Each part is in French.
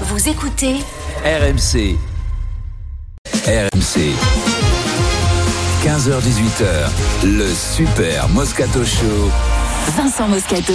Vous écoutez RMC. RMC. 15h18h, le Super Moscato Show. Vincent Moscato.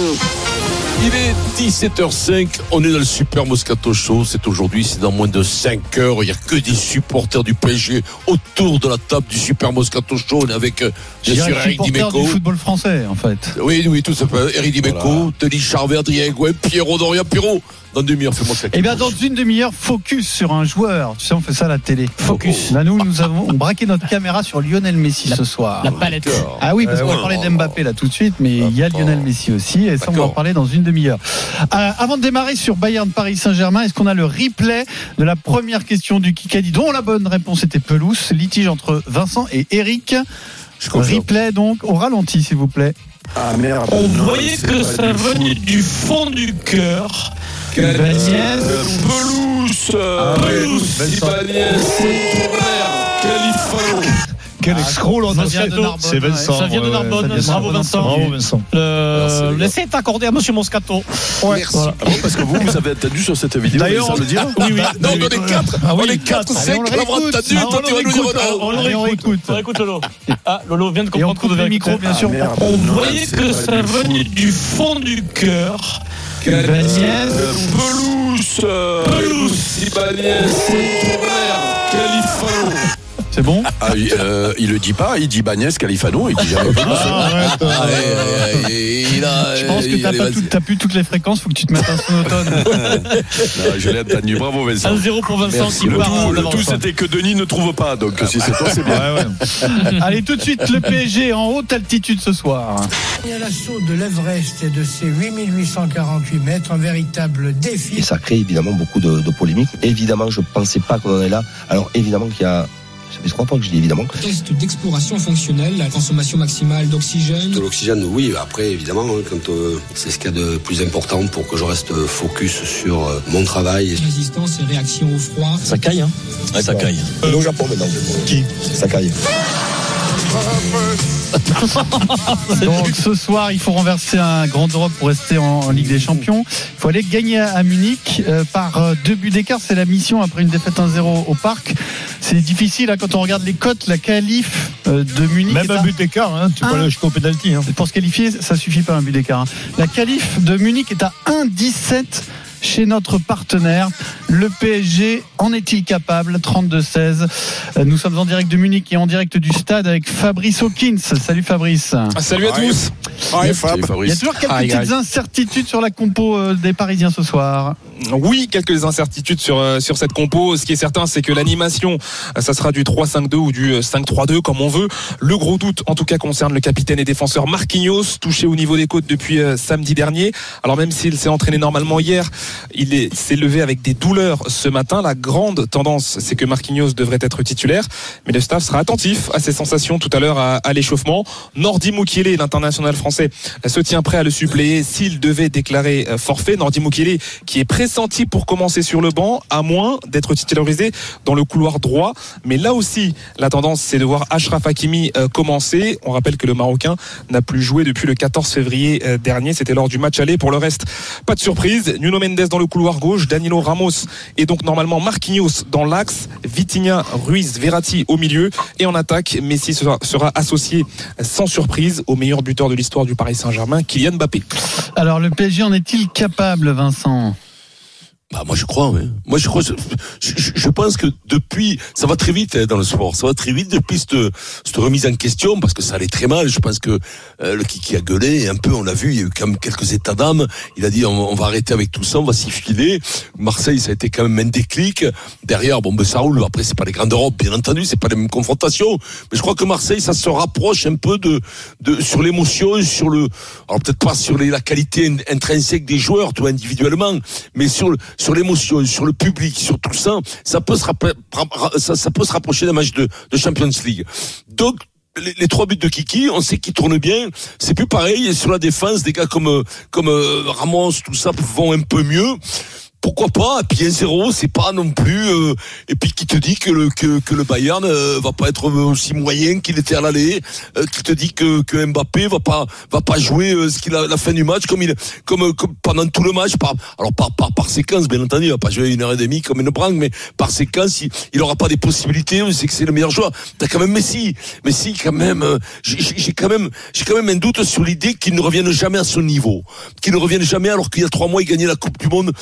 Il est 17h05, on est dans le Super Moscato Show, c'est aujourd'hui, c'est dans moins de 5 heures, il n'y a que des supporters du PSG autour de la table du Super Moscato Show, on est avec euh, bien sûr Eric Dimeco. du football français, en fait. Oui, oui, tout ça peut. Eric Dimeco, Denis Charvet, Adrien Gouin, Pierrot Doria, Pierrot. Dans demi-heure, fais-moi ça. Eh bien, dans une demi-heure, focus sur un joueur. Tu sais, on fait ça à la télé. Focus. Là, nous, nous avons braqué notre caméra sur Lionel Messi ce soir. La palette. Ah oui, parce Euh, qu'on va parler d'Mbappé là tout de suite, mais il y a Lionel Messi aussi, et ça on va en parler dans une demi-heure. Euh, avant de démarrer sur Bayern Paris Saint-Germain, est-ce qu'on a le replay de la première question du Kikadi, dont la bonne réponse était pelouse, litige entre Vincent et Eric. Je. Replay donc au ralenti, s'il vous plaît. Ah merde. On non, voyait que ça venait du fond du cœur. Ouais, Pelouse, Vincent. Ibanez, Califano. Quel Ah, escroc, là, ça vient de Narbonne, C'est Vincent. Ça vient de ouais, Narbonne. Bravo. Vincent. Bravo Vincent. Le... L'essai est accordé à Monsieur Moscato. Merci. Ah bon, parce que vous, vous avez entendu sur cette vidéo, D'ailleurs, on le dire Oui, oui. Non, on est 4, Ah on oui, est 4, Allez, 5, on le l'avoir réécoute. entendu, Ah, toi on tu vas nous dire. On le réécoute. réécoute. On réécoute Lolo. Ah, Lolo vient de comprendre qu'on devait le micro, bien sûr. Ah. On voyait c'est que ça venait du fond du cœur. Ibanez. Pelouse, Pelouse, Ibanez, Califano. C'est bon Ah, il, euh, il le dit pas, il dit Bagnès, Califano, il dit jamais. Arrête. Ah, ouais, ouais, ouais, il a- Je pense que t'as pas tout- t'as plus toutes les fréquences, faut que tu te mettes un sonotone. Non, je l'ai entendu, bravo Vincent. 1-0 pour Vincent qui Le part tout, le tout c'était que Denis ne trouve pas, donc si c'est toi, c'est bien. Ouais, ouais. Allez, tout de suite, le PSG en haute altitude ce soir. Et à l'assaut de l'Everest et de ses 8848 mètres, un véritable Et défi. ça crée évidemment beaucoup de, de polémiques. Évidemment, je pensais pas qu'on en est là. Alors évidemment qu'il y a, ça fait trois fois que je dis évidemment. Test d'exploration fonctionnelle, la consommation maximale d'oxygène. De l'oxygène, oui. Après, évidemment, hein, quand euh, c'est ce qu'il y a de plus important pour que je reste focus sur euh, mon travail. Résistance et réaction au froid. Ça caille, hein Ouais, ça caille. Est au Japon maintenant. Qui? Ça caille. Donc ce soir, il faut renverser un grand Europe pour rester en, en Ligue des Champions. Il faut aller gagner à, à Munich euh, par euh, deux buts d'écart. C'est la mission après une défaite 1-0 au parc. C'est difficile hein, quand on regarde les cotes. La qualif euh, de Munich. Même un but d'écart, hein. tu peux Un. aller jusqu'au pénalty. Hein. Pour se qualifier, ça suffit pas un but d'écart. La qualif de Munich est à 1-17 chez notre partenaire. Le PSG en est-il capable? 32-16. Euh, Nous sommes en direct de Munich et en direct du stade avec Fabrice Hawkins. Salut Fabrice. Salut à tous. Salut, Il y a Fabrice. toujours quelques petites incertitudes sur la compo euh, des Parisiens ce soir. Oui, quelques incertitudes sur euh, sur cette compo. Ce qui est certain, c'est que l'animation, euh, ça sera du 3-5-2 ou du euh, 5-3-2 comme on veut. Le gros doute, en tout cas, concerne le capitaine et défenseur Marquinhos, touché au niveau des côtes depuis samedi dernier. Alors même s'il s'est entraîné normalement hier, il est- s'est levé avec des douleurs ce matin. La grande tendance, c'est que Marquinhos devrait être titulaire, mais le staff sera attentif à ses sensations tout à l'heure à, l'échauffement. Nordi Mukiele, l'international français, se tient prêt à le suppléer s'il devait déclarer euh, forfait. Nordi Mukiele qui est pressenti pour commencer sur le banc, à moins d'être titularisé dans le couloir droit. Mais là aussi, la tendance, c'est de voir Ashraf Hakimi euh, commencer. On rappelle que le Marocain n'a plus joué depuis le 14 février euh, dernier. C'était lors du match aller. Pour le reste, pas de surprise. Nuno Mendes dans le couloir gauche, Danilo Ramos et donc normalement Marquinhos dans l'axe, Vitinha, Ruiz, Verratti au milieu et en attaque, Messi sera, sera associé sans surprise au meilleur buteur de l'histoire du Paris Saint-Germain, Kylian Mbappé. Alors le PSG en est-il capable, Vincent? Bah, moi je crois, oui. Moi je crois, je, je- je pense que depuis, ça va très vite hein, dans le sport, ça va très vite depuis cette, remise en question, parce que ça allait très mal. Je pense que euh, le Kiki a gueulé un peu, on l'a vu, il y a eu quand même quelques états d'âme. Il a dit on, va arrêter avec tout ça, on va s'y filer. Marseille, ça a été quand même un déclic. Derrière, bon ben ça roule. Après c'est pas les grandes Europes, bien entendu, c'est pas les mêmes confrontations, mais je crois que Marseille, ça se rapproche un peu de, de sur l'émotion, sur le, alors peut-être pas sur les, la qualité in- intrinsèque des joueurs, toi individuellement, mais sur le, sur l'émotion, sur le public, sur tout ça, ça peut se, rapprocher d'un match de, Champions League. Donc les, trois buts de Kiki, on sait qu'ils tournent bien. C'est plus pareil. Sur la défense, des gars comme euh, comme euh, Ramos, tout ça vont un peu mieux. Pourquoi pas Et puis 1-0, c'est pas non plus. euh, et puis qui te dit que le que, que le Bayern euh, va pas être aussi moyen qu'il était à l'aller, euh, qui te dit que, que Mbappé va pas va pas jouer euh, ce qu'il a la fin du match comme il comme, euh, comme pendant tout le match par alors par par, par séquence bien entendu, il va pas jouer une heure et demie comme une branque, mais par séquence, il, il aura pas des possibilités. Sait que c'est le meilleur joueur. T'as quand même Messi, Messi quand même. euh, j'ai quand même j'ai quand même un doute sur l'idée qu'il ne revienne jamais à son niveau, qu'il ne revienne jamais alors qu'il y a trois mois il gagnait la Coupe du Monde.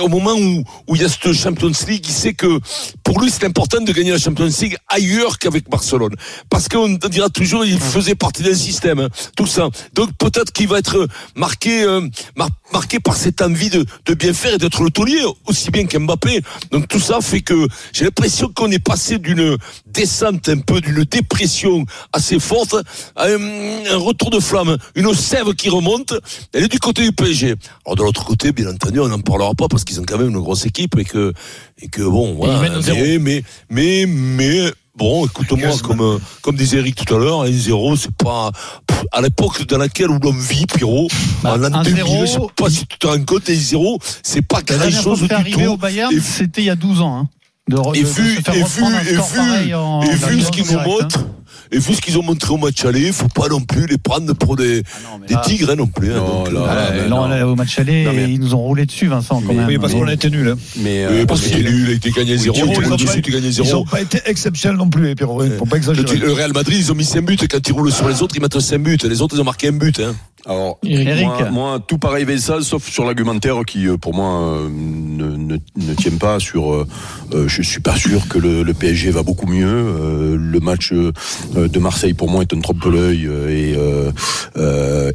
Au moment où où il y a cette Champions League, il sait que pour lui c'est important de gagner la Champions League ailleurs qu'avec Barcelone, parce qu'on dira toujours il faisait partie d'un système, hein, tout ça. Donc peut-être qu'il va être marqué euh, mar- marqué par cette envie de de bien faire et d'être le taulier aussi bien qu'Mbappé. Donc tout ça fait que j'ai l'impression qu'on est passé d'une descente un peu d'une dépression assez forte à un, un retour de flamme, une sève qui remonte. Elle est du côté du PSG. Alors de l'autre côté, bien entendu, on n'en parlera pas parce qu'ils ont quand même une grosse équipe et que et que bon, voilà. mais, mais mais mais bon, écoute-moi, comme comme disait Eric tout à l'heure, un zéro, c'est pas pff, à l'époque dans laquelle où l'on vit, Pierrot. Bah, en l'an un 2000, zéro, je sais pas si tu te rends compte, un zéro, c'est pas La grand dernière fois chose que c'est du arrivé tout. au Bayern, Et- c'était il y a 12 ans. Hein, de et de- de vu, faire et vu, et score pareil vu, en- et vu ce qu'ils nous hein. Et vu ce qu'ils ont montré au match aller, faut pas non plus les prendre pour des, des là- tigres hein, non plus. hein, Non, donc, là, euh, Ah, mais non, non. là, au match aller, Non, mais- ils nous ont roulé dessus, Vincent, quand Mais- même. Oui, parce qu'on a été nuls. hein. Mais, oui, euh, parce qu'il est nul, il a été gagné 0, Pierrot, il ils ont roule pas- dessus, tu gagnes Ils 0. n'ont pas été exceptionnels non plus, les Pierrot. Il faut pas Le, exagérer. le Real Madrid, ils ont mis 5 buts, quand ils roulent sur les autres, ils mettent 5 buts. Les autres, ils ont marqué un but. Alors, Eric. moi, moi, tout pareil Vincent, sauf sur l'argumentaire qui, euh, pour moi, euh, ne, ne, ne tient pas sur. euh, euh, je suis pas sûr que le, le PSG va beaucoup mieux. Euh, le match de Marseille, pour moi, est un trompe-l'œil et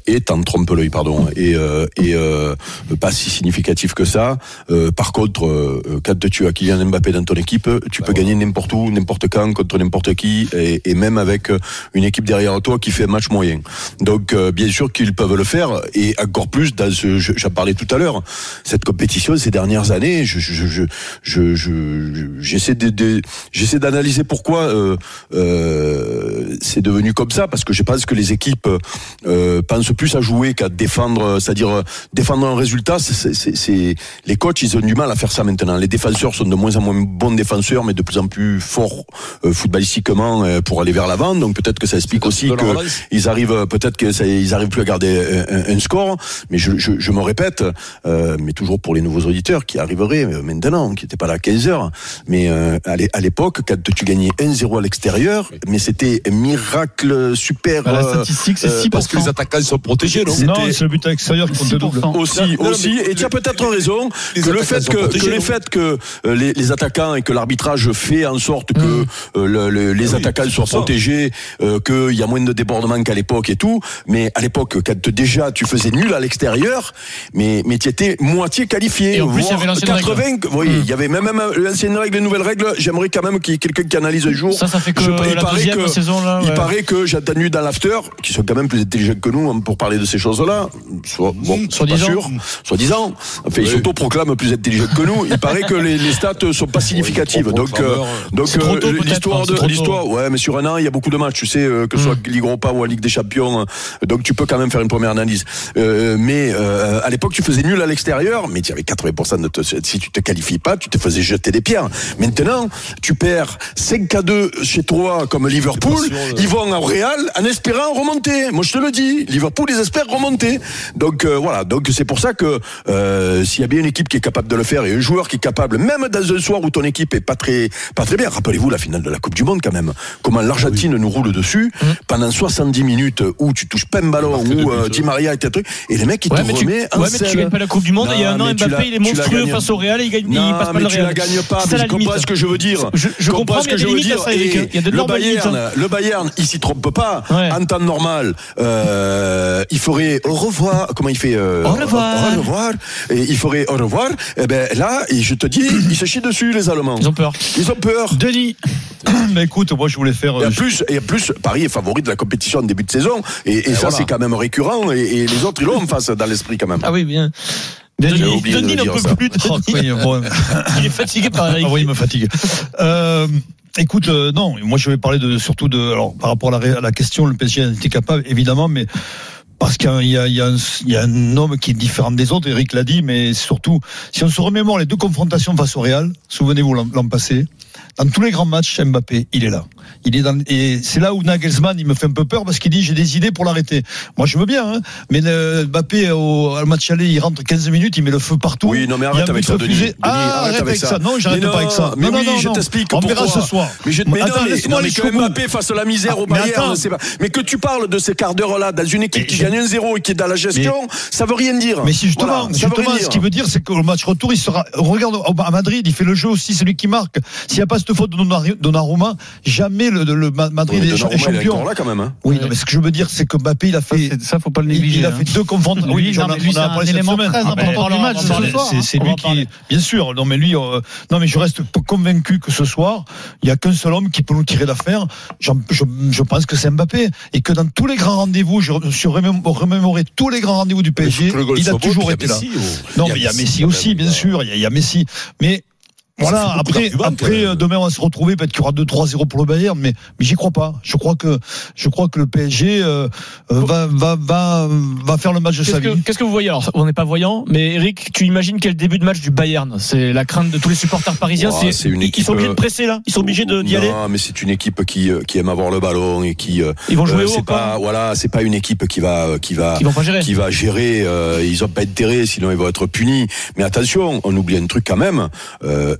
est un trompe-l'œil, pardon, et, et pas si significatif que ça. Par contre, quand tu as Kylian Mbappé dans ton équipe, tu peux gagner n'importe où, n'importe quand, contre n'importe qui, et, et même avec une équipe derrière toi qui fait un match moyen. Donc, bien sûr qu'ils peuvent le faire, et encore plus dans ce, je- j'en parlais tout à l'heure, cette compétition ces dernières années, je, je, je, je, je- je- j'essaie de, de- j'essaie d'analyser pourquoi euh, euh, c'est devenu comme ça, parce que je pense que les équipes euh, pensent plus à jouer qu'à défendre, c'est-à-dire euh, défendre un résultat. C'est, les coachs, ils ont du mal à faire ça maintenant. Les défenseurs sont de moins en moins bons défenseurs, mais de plus en plus forts euh, footballistiquement euh, pour aller vers l'avant. Donc peut-être que ça explique aussi De la que relance. ils arrivent peut-être que ça, ils arrivent plus à garder un, un- un score mais je, je, je me répète euh, mais toujours pour les nouveaux auditeurs qui arriveraient euh, maintenant qui n'étaient pas là à 15 heures mais euh, à l'é- à l'époque quand tu gagnais 1-0 à l'extérieur mais c'était un miracle super Bah, la euh, statistique, c'est euh, 6%. Parce que les attaquants sont protégés, non? C'est le but à l'extérieur qui compte le double. 6%. aussi, Non, non, aussi, et tu as peut-être raison les que le fait que, protégés, que les non? faits que euh, les, les attaquants et que l'arbitrage fait en sorte que Mmh. euh, le- le- les Ah oui, attaquants soient protégés, euh, qu'il y a moins de débordements qu'à l'époque et tout. Mais à l'époque, quand déjà tu faisais nul à l'extérieur, mais mais tu étais moitié qualifié. Et en plus, il y avait l'ancienne 80, Oui, Mmh. il y avait même, même l'ancienne règle, les nouvelles règles. J'aimerais quand même qu'il y ait quelqu'un qui analyse un jour. Ça, ça fait que Je- la paraît deuxième que- saison, là, Il ouais. paraît que j'ai entendu dans l'after, qui sont quand même plus intelligents que nous hein, pour parler de ces choses-là. Soit, bon, c'est pas Soi-disant. sûr, soi-disant. Enfin, ils Oui. s'autoproclament plus intelligents que nous. Il paraît que les, les stats sont pas significatives. Donc, euh, donc euh, l'histoire hein, de l'histoire, ouais, mais sur un an, il y a beaucoup de matchs, tu sais, euh, que ce soit Ligue Europa ou la Ligue des Champions. euh, Donc, tu peux quand même faire une première analyse. Euh, mais euh, à l'époque, tu faisais nul à l'extérieur, mais tu avais 80% de te, si tu te qualifies pas, tu te faisais jeter des pierres. Maintenant, tu perds 5 à 2 chez toi comme Liverpool, sûr, ils vont au Real en espérant remonter. Moi, je te le dis, Liverpool, ils espèrent remonter. Donc euh, voilà, donc c'est pour ça que euh, s'il y a bien une équipe qui est capable de le faire et un joueur qui est capable, même dans un soir où ton équipe est pas très pas très bien. Rappelez-vous la finale de la Coupe du Monde quand même. Comment l'Argentine nous roule dessus pendant 70 minutes où tu touches pas un ballon, où euh. Di Maria et tes trucs, et les mecs ils Ouais, te mais tu, en ouais, mais tu gagnes pas la Coupe du Monde. il y a un an, tu Mbappé, il est tu monstrueux gagnes. face au Real et il, gagne, il Non, passe pas mais le tu Real. la gagnes pas. Mais je comprends ce que je veux dire. Je, je comprends, ce il Il de le normales limites. Bayern, hein. le Bayern, il s'y trompe pas. En temps normal, euh, il ferait au revoir. Comment il fait euh, Au revoir. Au revoir. Et il ferait au revoir. Et ben là, je te dis, ils se chient dessus les Allemands. Ils ont peur. Ils ont peur. Denis, Mais écoute, moi je voulais faire. Et euh, en plus, et en plus, Paris est favori de la compétition en début de saison. Et, et ça, voilà. c'est quand même récurrent. Et, et les autres, ils l'ont en face dans l'esprit quand même. Ah oui, bien. Denis, n'en peut ça. plus. oh, Denis. oui, bon, Il est fatigué par Eric. Ah oui, il me fatigue. Euh, écoute, euh, non, moi je vais parler de surtout de, alors par rapport à la, ré- à la question, le PSG était capable, évidemment, mais Parce qu'il y y, a un, il y a un homme qui est différent des autres, Eric l'a dit, mais surtout, si on se remémore les deux confrontations face au Real, souvenez-vous l'an l'an passé, dans tous les grands matchs, Mbappé, il est là. Il est dans, et c'est là où Nagelsmann, il me fait un peu peur parce qu'il dit j'ai des idées pour l'arrêter. Moi, je veux bien, hein, mais le, Mbappé au, au match aller, il rentre 15 minutes, il met le feu partout. Oui, non, mais arrête avec ça, Denis. Denis, Ah, arrête avec ça. Non, j'arrête Mais pas avec ça. Mais non, oui, non, je t'explique On verra ce soir. Mais, je, mais, attends, non, mais, mais que. Mbappé fasse la misère au Mais Bayern, pas. Mais que tu parles de ces quarts d'heure-là dans une équipe Mais qui gagne un zéro et qui est dans la gestion, ça veut rien dire. Mais si justement, Voilà, ça justement ce qu'il veut dire, c'est qu'au match retour, il sera. Regarde au- à Madrid, il fait le jeu aussi, c'est lui qui marque. S'il n'y a pas cette faute de Donnarumma- jamais le, le Ma- Madrid Oui, est Donnarumma, champion. encore là quand même. hein. Oui, non, mais ce que je veux dire, c'est que Mbappé, il a Ça, fait. ça, faut pas le négliger. il a hein. fait deux confrontations. Oui, j'en non, ai- mais lui, c'est a un élément semaine. très important du match, C'est hein. lui qui, bien sûr. Non, mais lui, euh, non, mais je reste convaincu que ce soir, il y a qu'un seul homme qui peut nous tirer d'affaire. Je, je pense que c'est Mbappé et que dans tous les grands rendez-vous, je me suis remémo- remémoré tous les grands rendez-vous du PSG, il a toujours été il y a là. Messi. Non, mais il y a Messi aussi, bien sûr, il y, a- Messi. Mais voilà, après, après euh, demain on va se retrouver, peut-être qu'il y aura 2-3-0 pour le Bayern, mais, mais j'y crois pas. Je crois que, je crois que le PSG euh, euh, va, va, va, va faire le match de Qu'est-ce sa que, vie. qu'est-ce que vous voyez? Alors, on n'est pas voyant, mais Eric, tu imagines quel début de match du Bayern? C'est la crainte de tous les supporters parisiens. Ouah, c'est, c'est une ils équipe, sont obligés de euh, presser là. Ils sont obligés de, d'y aller. Non, mais c'est une équipe qui, euh, qui aime avoir le ballon et qui. euh, Ils vont jouer euh, haut pas voilà, c'est pas une équipe qui va, qui va, Ils vont pas gérer. qui va gérer. euh, ils ont pas intérêt, sinon ils vont être punis. Mais attention, on oublie un truc quand même.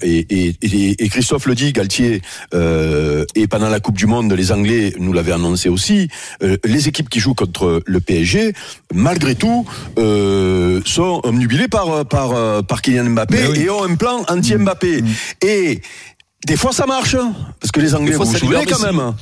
Et, et, et, et Christophe le dit, Galtier, euh, et pendant la Coupe du Monde, les Anglais nous l'avaient annoncé aussi. euh, les équipes qui jouent contre le PSG, malgré tout, euh, sont omnubilées par par par Kylian Mbappé oui. et ont un plan anti-Mbappé. Et des fois ça marche, hein, parce que les Anglais, fois, libère souvenez quand même.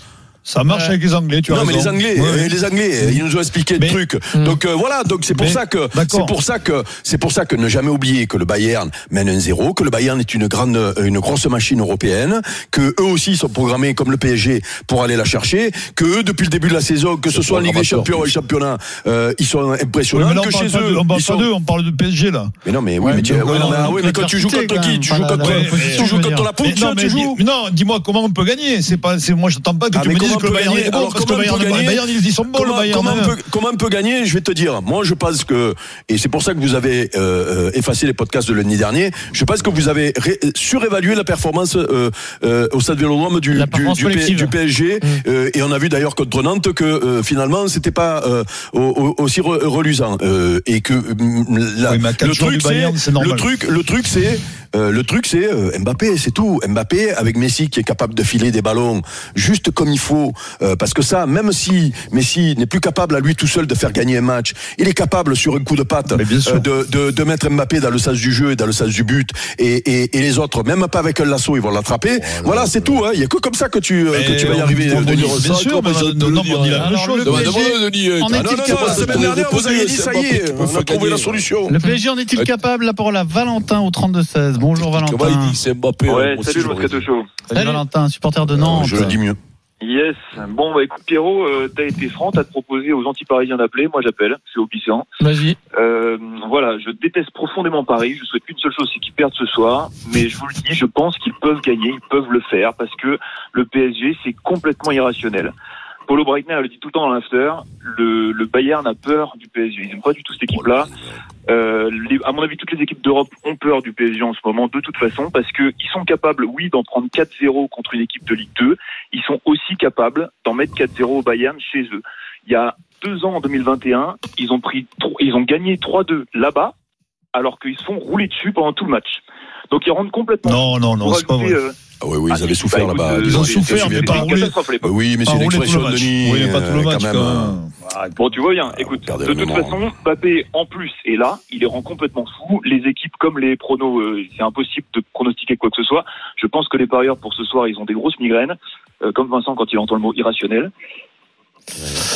Ça marche avec les Anglais, tu as Non mais les Anglais, Ouais, les Anglais, euh, ils nous ont expliqué Mais- le truc. Mm. Donc euh, voilà, donc c'est pour Mais- ça que c'est pour ça que c'est pour ça que ne jamais oublier que le Bayern mène un zéro, que le Bayern est une grande, une grosse machine européenne, que eux aussi sont programmés comme le PSG pour aller la chercher, que eux depuis le début de la saison, que ce soit en Ligue des Champions ou championnat, euh, ils sont Oui, impressionnants, mais là, on que parle chez pas de- eux, on parle pas sont d'eux, on parle de PSG là. mais non, mais oui, Ouais, mais, tu, mais ouais, non, mais, on- oui, on mais quand tu joues contre qui? Tu joues contre, la tu joues contre mais tu joues? non, dis-moi comment on peut gagner. C'est pas, c'est moi, je t'entends pas que Ah, tu me dises que Bayern Alors, parce que Bayern, peut le gagner Bayern, ils sont bons, le comment, Bayern. comment, hein. on peut, comment on peut gagner? Je vais te dire. Moi, je pense que, et c'est pour ça que vous avez euh, euh, effacé les podcasts de l'année dernier, je pense que vous avez ré- surévalué la performance euh, euh, au stade Vélodrome du, du, du PSG. Mm. Euh, et on a vu d'ailleurs contre Nantes que euh, finalement, c'était pas euh, au- au- aussi re- reluisant. Euh, et que mm, la- Oui, mais à quatre le truc, Bayern, le truc, le truc, c'est euh, le truc, c'est euh, Mbappé, c'est tout. Mbappé avec Messi qui est capable de filer des ballons juste comme il faut, euh, parce que ça, même si Messi n'est plus capable à lui tout seul de faire gagner un match, il est capable sur un coup de patte euh, de, de, de mettre Mbappé dans le sens du jeu et dans le sens du but, et, et, et les autres, même pas avec un lasso, ils vont l'attraper. voilà, c'est tout. hein. Il y a que comme ça que tu, euh, que tu vas y arriver. Denis. Bien sûr, on dit la même chose. la capable semaine dernière, vous avez dit, ça y est, on a trouvé la solution. Le PSG en est-il capable La parole à Valentin au 32-16. Bonjour Comment il Valentin. Mbappé Ouais, Moscato. Show. Salut Salut. Valentin, supporter de Nantes. Je le dis mieux. Yes. Bon, bah écoute Pierrot, euh, t'as été franc, t'as proposé aux anti-parisiens d'appeler. Moi j'appelle, au glissant. Vas-y. Euh, voilà, je déteste profondément Paris. Je souhaite qu'une seule chose, c'est qu'ils perdent ce soir. Mais je vous le dis, je pense qu'ils peuvent gagner, ils peuvent le faire parce que le PSG c'est complètement irrationnel. Paulo Breitner le dit tout le temps dans l'after, le, le Bayern a peur du PSG. Ils n'aiment pas du tout cette équipe-là. Euh, les- à mon avis, toutes les équipes d'Europe ont peur du PSG en ce moment, de toute façon, parce que ils sont capables, oui, d'en prendre 4-0 contre une équipe de Ligue 2. Ils sont aussi capables d'en mettre 4-0 au Bayern chez eux. Il y a deux ans, en 2021, ils ont pris, ils ont gagné 3-2 là-bas, alors qu'ils se font rouler dessus pendant tout le match. Donc ils rentrent complètement. Non, non, non, c'est pas vrai. euh, Ah oui, oui, Ah, ils avaient si, souffert bah, là-bas. euh, Ils ont C'était- souffert, mais pas une roulé. Oui, mais c'est rouler tout l'expression le de. Denis. Oui, pas tout le euh, match, quand même, euh, même. Bon, tu vois bien. Écoute, de toute façon, Mbappé en plus est là. Il les rend complètement fous. Les équipes comme les pronos, euh, c'est impossible de pronostiquer quoi que ce soit. Je pense que les parieurs pour ce soir, ils ont des grosses migraines, euh, comme Vincent quand il entend le mot irrationnel.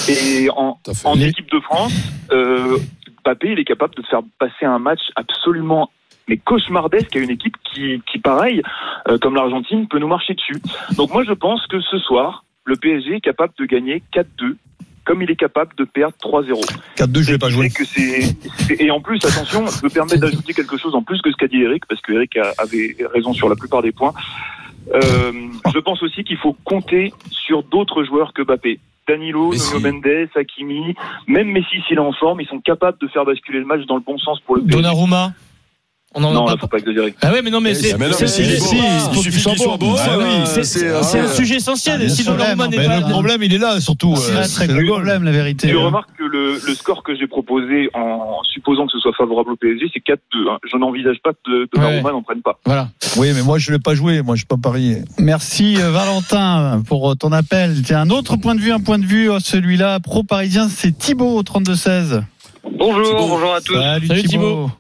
Et en, équipe de France, euh, Mbappé, il est capable de faire passer un match absolument mais cauchemardesque à une équipe qui, qui pareil, euh, comme l'Argentine, peut nous marcher dessus. Donc moi, je pense que ce soir, le PSG est capable de gagner 4-2, comme il est capable de perdre 3-0. 4-2, je vais pas jouer. Que et en plus attention, je me permets d'ajouter quelque chose en plus que ce qu'a dit Eric parce que Eric a- avait raison sur la plupart des points. Euh, je pense aussi qu'il faut compter sur d'autres joueurs que Mbappé. Danilo. Nuno Mendes, Hakimi, même Messi s'il est en forme, ils sont capables de faire basculer le match dans le bon sens pour le PSG. Donnarumma. On en Non, a là, pas. faut pas exagérer. Ah ouais, mais non, mais c'est mais non, c'est- mais c'est- c'est- il suffit qu'il soit bon. Ah oui, c'est c'est c'est un sujet essentiel. bien Si sûr, Donnarumma n'est pas le problème, il est là, surtout. C'est euh, un très gros problème, la vérité. Tu remarques que le, le score que j'ai proposé en supposant que ce soit favorable au PSG, c'est 4-2. hein. Je n'envisage pas que Donnarumma n'en prenne pas. Voilà. Oui, mais moi, je ne l'ai pas joué. Moi, je ne pas parier. Merci euh, Valentin pour euh, ton appel. Tiens, un autre point de vue, un point de vue, celui-là, pro-parisien, c'est Thibaut au 32-16. Bonjour, bonjour à tous. Salut, Salut, Thibaut.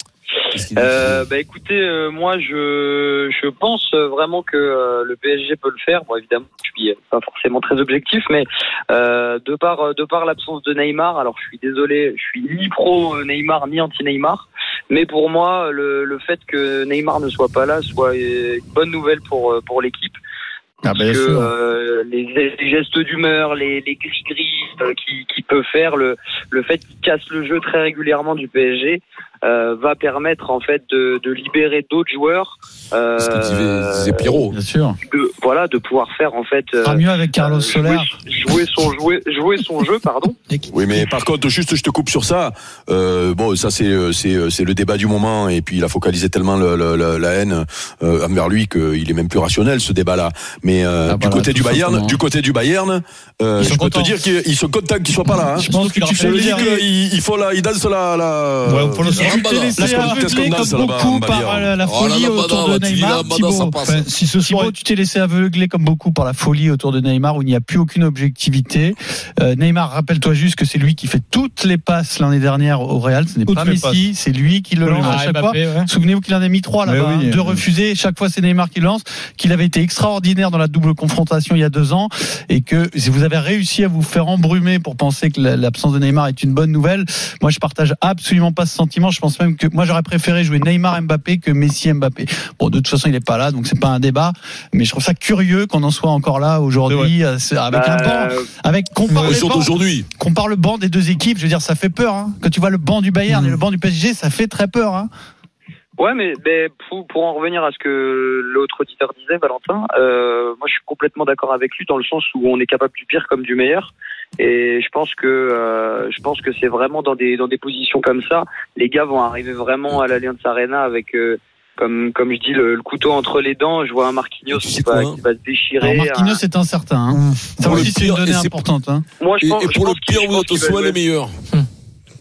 Euh, bah écoutez, euh, moi je je pense vraiment que euh, le PSG peut le faire. Bon évidemment, je suis pas forcément très objectif, mais euh, de par de par l'absence de Neymar, alors je suis désolé, je suis ni pro Neymar ni anti Neymar, mais pour moi le, le fait que Neymar ne soit pas là soit une bonne nouvelle pour euh, pour l'équipe. Ah, bien que euh, les, les gestes d'humeur, les, les gris-gris euh, qui, qui peut faire, le, le fait qu'il casse le jeu très régulièrement du PSG, euh, va permettre en fait de, de libérer d'autres joueurs. Euh, Ce que disait, disait Pierrot. Bien sûr. de, voilà, de pouvoir faire en fait sera mieux avec Carlos euh, Soler. jouer, jouer son jouer, jouer son jeu, pardon. Oui, mais par contre, juste, je te coupe sur ça. Euh, bon, ça c'est euh, c'est euh, c'est le débat du moment, et puis il a focalisé tellement le, le- le- la haine euh, envers lui qu'il est même plus rationnel ce débat-là. Mais euh, Ah, du voilà, côté du Bayern, simplement. du côté du Bayern, euh, je sont peux contents. te dire qu'ils sont contents qu'il soit pas là. Hein. Je pense que tu qu'il il faut la, il danse la. la... Ouais, faut le Tu t'es laissé aveugler comme beaucoup par la folie autour de Neymar. si ce soir, tu t'es laissé aveugler comme beaucoup par la folie autour de Neymar où il n'y a plus aucune objectivité. Euh, Neymar, rappelle-toi juste que c'est lui qui fait toutes les passes l'année dernière au Real. Ce n'est pas Messi, c'est lui qui le lance à chaque fois. Souvenez-vous qu'il en a mis trois là-bas, hein, deux refusés. Chaque fois, c'est Neymar qui le lance. Qu'il avait été extraordinaire dans la double confrontation il y a deux ans et que si vous avez réussi à vous faire embrumer pour penser que la- l'absence de Neymar est une bonne nouvelle, moi je partage absolument pas ce sentiment. Je pense même que moi j'aurais préféré jouer Neymar Mbappé que Messi Mbappé. Bon, de toute façon, il est pas là, donc c'est pas un débat. Mais je trouve ça curieux qu'on en soit encore là aujourd'hui euh, avec un Bah, banc, avec compare Le les jour bancs- d'aujourd'hui. compare le banc des deux équipes. Je veux dire, ça fait peur. Hein. Quand tu vois le banc du Bayern Mm. et le banc du PSG, ça fait très peur. Hein. Ouais, mais, mais pour, pour en revenir à ce que l'autre auditeur disait, Valentin, euh, moi je suis complètement d'accord avec lui dans le sens où on est capable du pire comme du meilleur. Et je pense que euh, je pense que c'est vraiment dans des dans des positions comme ça, les gars vont arriver vraiment à l'Allianz Arena avec euh, comme comme je dis le, le couteau entre les dents. Je vois un Marquinhos qui va, hein qui va se déchirer. Alors Marquinhos c'est incertain. Hein. Ça aussi c'est une donnée et importante. Hein. Moi je Et, pense, et je pour le pense pire, votre qu'il va soit les meilleurs.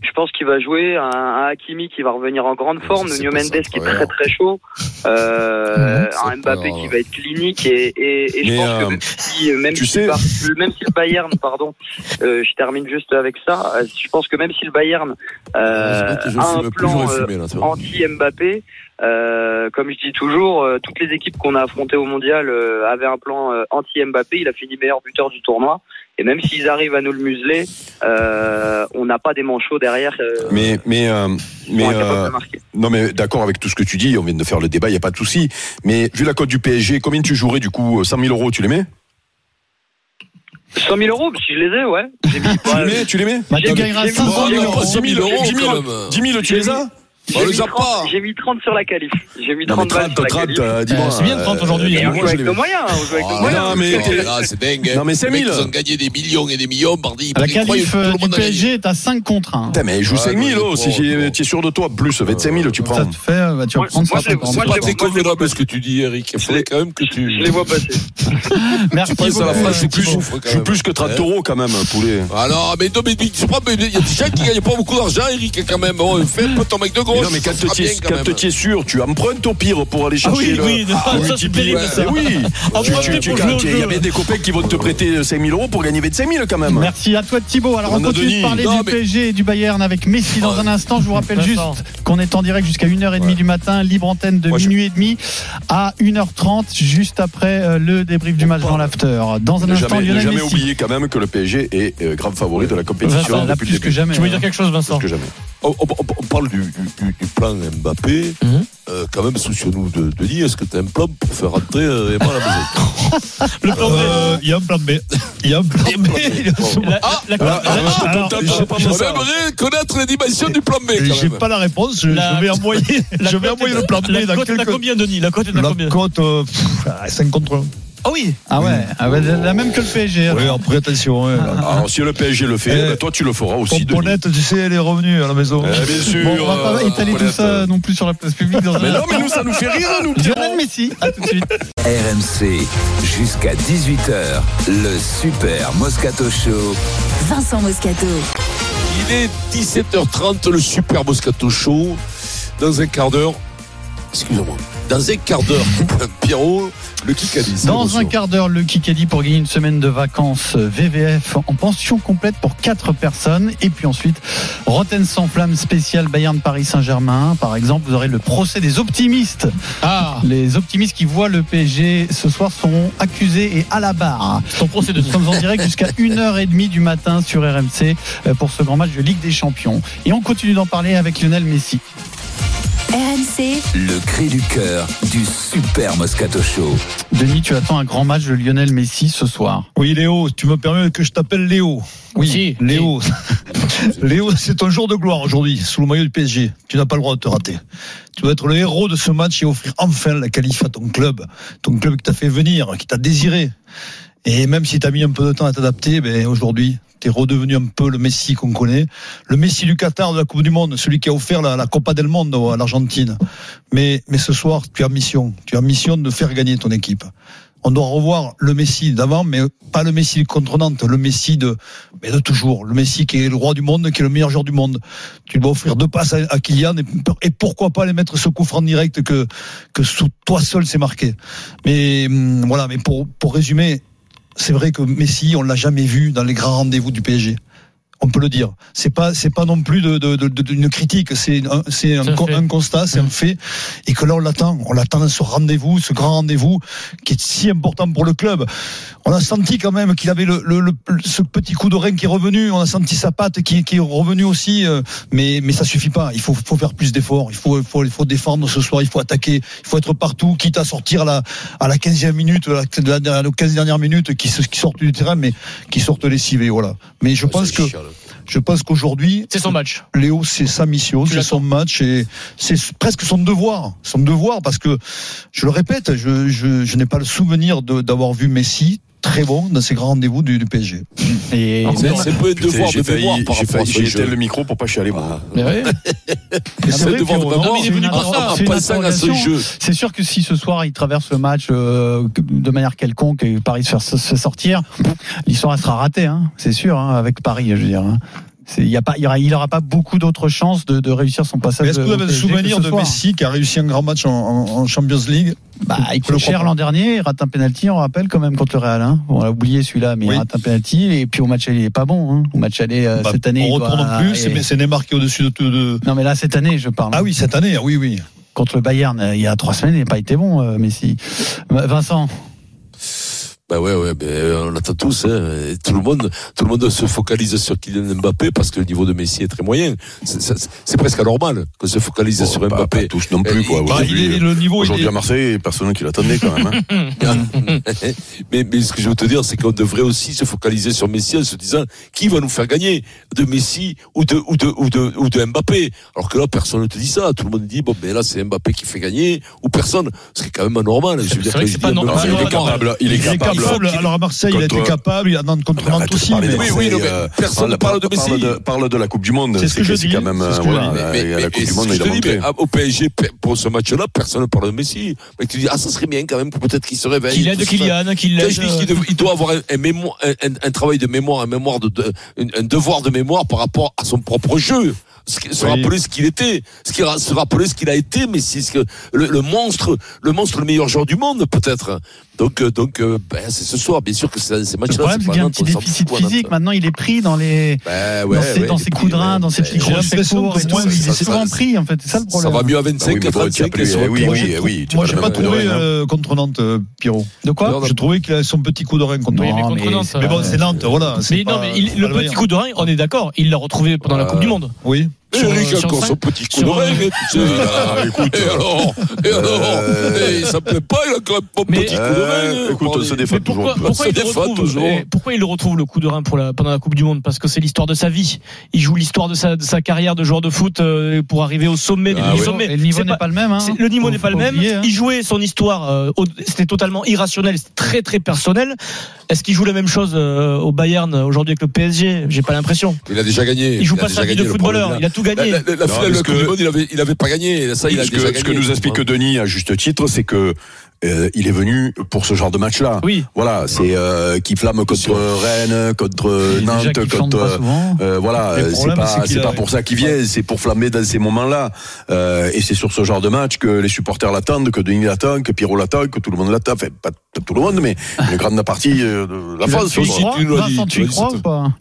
Je pense qu'il va jouer un, un Hakimi qui va revenir en grande forme, Nuno Mendes qui est très très chaud, euh, Mhm, un Mbappé qui va être clinique et, et, et je pense euh, que même si, même si, sais- le Bar- même si le Bayern, pardon, euh, je termine juste avec ça, euh, je pense que même si le Bayern euh, a un plan euh, anti-Mbappé, euh, comme je dis toujours, euh, toutes les équipes qu'on a affrontées au mondial euh, avaient un plan euh, anti-Mbappé. Il a fini meilleur buteur du tournoi. Et même s'ils arrivent à nous le museler, euh, on n'a pas des manchots derrière. euh, Mais mais euh, mais euh, de non mais d'accord avec tout ce que tu dis. On vient de faire le débat, il y a pas de souci. Mais vu la cote du PSG, combien tu jouerais du coup 100 000 euros, tu les mets 100 000 euros, si je les ai, ouais. Mis, Tu les mets Tu les mets Bah, tu J'ai- gagneras j'ai- 500 000 Oh, euros. 10 000 euros, 10 000, quand même. 10 000, tu les as? J'ai les mis a 30 pas. J'ai mis 30 sur la qualif. J'ai mis Non, mais 30 balles 30, sur la 30, qualif. euh, dis-moi. c'est bien, 30 aujourd'hui. euh, on joue avec nos mets. moyens. On joue avec nos Ah, moyens. non, mais là, c'est dingue. hein. Non, mais c'est Les mecs, 1000. Ils ont gagné des millions et des millions, pardi. La qualif euh, du. PSG est à 5 contre 1. Putain, mais joue Ouais, 5 000, non, oh, mais si tu es sûr de toi, plus 25 000, tu prends. Ça te fait, bah, tu 150. moi, C'est convenable ce que tu dis, Eric. Il faudrait quand même que tu. Je les vois passer. Merci Je suis plus que 30 Ouais. euros quand même, poulet. Ah non, mais tu il y a des gens qui gagnent pas beaucoup d'argent, Eric, quand même. Fais un peu ton mec de Mais non, mais quand tu es, es sûr, tu empruntes au pire pour aller Ah chercher oui, le. oui, le ça, c'est multiplier. terrible, ça. Eh oui, au il y a jeu. bien des copains qui vont te prêter 5 000 euros pour gagner 25 000 quand même. Merci à toi Thibaut. Alors on continue de parler du PSG et du Bayern avec Messi dans un instant. Je vous rappelle juste qu'on est en direct jusqu'à 1h30 Ouais. du matin, libre antenne de minuit et demi à 1h30, juste après euh, le débrief du match dans l'after. Dans un instant, Lionel jamais oublier quand même que le PSG est euh, grave favori de la compétition depuis plus le que début. jamais. Tu veux hein. dire quelque chose, Vincent Plus que jamais. On, on- on- on parle du, du- du- du plan Mbappé. Mhm. Euh, quand même, soucions-nous de Denis. Est-ce que tu as un plan pour faire rentrer euh, Emma à la maison? Le plan B. Euh, Il y a un plan B. Il y a un plan B. La- Ah, la- Ah, la- aimerait connaître les dimensions du plan B. J'ai pas la réponse. Je, La- je vais envoyer, la je vais cote envoyer est- le plan B La dans cote est à quelques. combien, Denis? La cote est à La combien? cote, euh, pff, 5 contre 1. Ah oui Ah ouais, ah ouais, la même que le PSG. alors. Oui, après, attention. hein. Alors, si le PSG le fait, Eh, ben, toi, tu le feras aussi. Denis. Pomponette, tu sais, elle est revenue à la maison. Eh, bien sûr. Bon, on va pas euh, étaler tout ça non plus sur la place publique. Dans Mais un non, mais nous, ça nous fait rire, nous. Lionel Messi, à tout de suite. RMC, jusqu'à 18h, le Super Moscato Show. Vincent Moscato. Il est 17h30, le Super Moscato Show. Dans un quart d'heure, excusez-moi, dans un quart d'heure, Pierrot, le Kikadi. Dans un quart d'heure, le Kikadi pour gagner une semaine de vacances euh, VVF en pension complète pour 4 personnes. Et puis ensuite, Rotten sans flamme spécial Bayern Paris Saint-Germain. Par exemple, vous aurez le procès des optimistes. Ah, Les optimistes qui voient le PSG ce soir sont accusés et à la barre. ton procès de Nous sommes en direct jusqu'à 1h30 du matin sur RMC euh, pour ce grand match de Ligue des Champions. Et on continue d'en parler avec Lionel Messi. Le cri du cœur du Super Moscato Show. Denis, tu attends un grand match de Lionel Messi ce soir. Oui, Léo, tu me permets que je t'appelle Léo. Oui, Si, Léo. Léo, c'est ton jour de gloire aujourd'hui, sous le maillot du PSG. Tu n'as pas le droit de te rater. Tu dois être le héros de ce match et offrir enfin la qualif à ton club. Ton club qui t'a fait venir, qui t'a désiré. Et même si tu as mis un peu de temps à t'adapter, ben aujourd'hui, tu es redevenu un peu le Messi qu'on connaît. Le Messi du Qatar de la Coupe du Monde, celui qui a offert la, Copa del Monde à l'Argentine. Mais, mais ce soir, tu as mission. Tu as mission de faire gagner ton équipe. On doit revoir le Messi d'avant, mais pas le Messi contre Nantes, le Messi de, mais de toujours. Le Messi qui est le roi du monde, qui est le meilleur joueur du monde. Tu dois offrir deux passes à, Kylian et, et pourquoi pas les mettre ce coup franc direct que, que sous toi seul c'est marqué. Mais hum, voilà, mais pour, pour résumer, c'est vrai que Messi, on l'a jamais vu dans les grands rendez-vous du PSG. On peut le dire. C'est pas, c'est pas non plus de, de, de- de- d'une critique. C'est, un, c'est un, con- constat, c'est un fait. Et que là, on l'attend. On l'attend dans ce rendez-vous, ce grand rendez-vous qui est si important pour le club. On a senti quand même qu'il avait le, le, le- ce petit coup de rein qui est revenu. On a senti sa patte qui, qui est revenue aussi. euh, Mais, mais ça suffit pas. Il faut, faut faire plus d'efforts. Il faut, il faut, il faut défendre ce soir. Il faut attaquer. Il faut être partout, quitte à sortir à la, à la 15e minute, à la, à la 15 dernières minutes, qui, se- qui sortent du terrain, mais qui sortent lessivés. Voilà. Mais je pense que, je pense qu'aujourd'hui, C'est son match. Léo, c'est sa mission, c'est son match et c'est presque son devoir, son devoir parce que je le répète, je, je, je n'ai pas le souvenir d'avoir vu Messi très bon dans ces grands rendez-vous du, du PSG. Et C'est c'est peu Putain, devoir de mémoire par rapport à ce j'ai jeu. éteint le micro pour pas chialer, moi. Mais ouais. C'est devoir de mémoire. il est venu pour ça. En une pensant à ce jeu. C'est sûr que si ce soir il traverse le match euh, de manière quelconque et Paris se fait, se fait sortir, l'histoire sera ratée, hein, c'est sûr, hein, avec Paris, je veux dire. hein. Il y a pas, il y aura, il aura pas beaucoup d'autres chances de, de réussir son passage. Est-ce que vous avez le souvenir de soir. Messi qui a réussi un grand match en, Champions League? Bah, il coûte cher l'an dernier, il rate un penalty, on rappelle quand même contre le Real. Hein. On a oublié celui-là, mais Oui. il rate un penalty. Et puis au match aller, il est pas bon. Hein. Au match aller euh, Bah, cette année, On retourne doit- plus, et- c'est c'est Neymar qui est au-dessus de. De... Non, mais là cette année, je parle. Ah oui, cette année, oui, oui. Contre le Bayern, euh, il y a trois semaines, il n'a pas été bon, euh, Messi. Vincent. Bah ouais, ouais, mais euh, on attend tous. Hein. Tout le monde, tout le monde se focalise sur Kylian Mbappé parce que le niveau de Messi est très moyen. C'est- C'est c'est presque anormal qu'on se focalise Bon, sur pas- Mbappé. pas tous non plus, quoi. Bah, Aujourd'hui, est, le niveau, il Aujourd'hui est- à Marseille, personne qui l'attendait quand même. hein. mais, mais ce que je veux te dire, c'est qu'on devrait aussi se focaliser sur Messi en se disant qui va nous faire gagner de Messi ou de ou de ou de ou de Mbappé. Alors que là, personne ne te dit ça. Tout le monde dit bon, ben là, c'est Mbappé qui fait gagner ou personne. Ce qui est quand même anormal. Je veux dire vrai que je c'est dis pas normal. il est capable, il est est capable. Alors à Marseille, il a été capable. Il a Nantes contre Nantes Arrête de aussi. mais- Oui, Marseille, oui, non, mais euh, personne ne parle de Messi. Parle de, parle de la Coupe du Monde. C'est ce que je dis, quand même, ce euh, que voilà, Mais- la Coupe du Monde, il a montré. au PSG, pour ce match-là, personne ne parle de Messi. Mais tu dis, ah, ça serait bien quand même que peut-être qu'il se réveille. Qu'il aide. Kylian, qu'il aide. je dis qu'il dev- il doit avoir un, travail de mémoire, un mémoire de, de- un, un devoir de mémoire par rapport à son propre jeu. Ce qui- Se Oui. rappeler ce qu'il était, ce qui se rappeler ce qu'il a été, mais c'est ce que le, le monstre, le monstre, le meilleur joueur du monde peut-être. Donc, euh, donc, euh, ben, c'est ce soir. Bien sûr que c'est ces Le matchs-là. problème, c'est pas qu'il y a un petit déficit physique. Maintenant, il est pris dans les. Ben, ouais, dans ses, ouais, dans il est ses pris, coups de rein, dans ses petits Ben, j'ai crochets l'impression courts il est souvent pris, en fait. C'est ça le Ça problème. va mieux à Ah 25 oui, qu'à mais bon, tu as 35. plus- sur eh le oui, oui, oui, Moi, j'ai pas le trouvé hein. euh, contre Nantes, Pierrot. De quoi Je trouvais qu'il a son petit coup de rein contre Oui, mais Nantes. contre mais Nantes, c'est- Mais bon, c'est Nantes, voilà. Mais non, pas- mais le petit coup de rein, on est d'accord, il l'a retrouvé pendant la Coupe du Monde. Oui. Sur, Eric encore son petit coup euh, tu sais. Ah, écoute, Et alors Et alors Euh, Eh, Ça me plaît pas, il a quand même pas petit coup de règle. Euh, écoute, on se défend toujours. pourquoi, il retrouve, toujours. et pourquoi il le retrouve le coup de rein pour la, pendant la Coupe du Monde? Parce que c'est l'histoire de sa vie. Il joue l'histoire de sa, de sa carrière de joueur de foot euh, pour arriver au sommet Ah du oui. sommet. Et le niveau n'est pas, le même. Hein. le niveau n'est pas le même. oublier, hein. Il jouait son histoire, euh, c'était totalement irrationnel, c'était très très personnel. Est-ce qu'il joue la même chose euh, au Bayern aujourd'hui avec le PSG J'ai pas l'impression. Il a déjà gagné. Il joue a pas sa vie de footballeur, il a tout gagné. La, la- la Non, finale de parce la Coupe que- du Monde, il avait, il avait pas gagné. Ça, il a ce, déjà que, gagné. ce que nous explique Denis à juste titre, c'est que euh, il est venu pour ce genre de match-là. Oui. Voilà, c'est euh, qui flamme contre. Rennes, contre Nantes, contre. Euh, voilà, c'est pas, c'est pas pour ça qu'il vient, c'est pour flammer dans ces moments-là. Euh, et c'est sur ce genre de match que les supporters l'attendent, que Denis l'attend, que Pierrot l'attend, que tout le monde l'attend. Enfin, pas tout le monde, mais une grande partie euh, de la Tu France. tu y aussi, crois tu tu tu crois ou pas?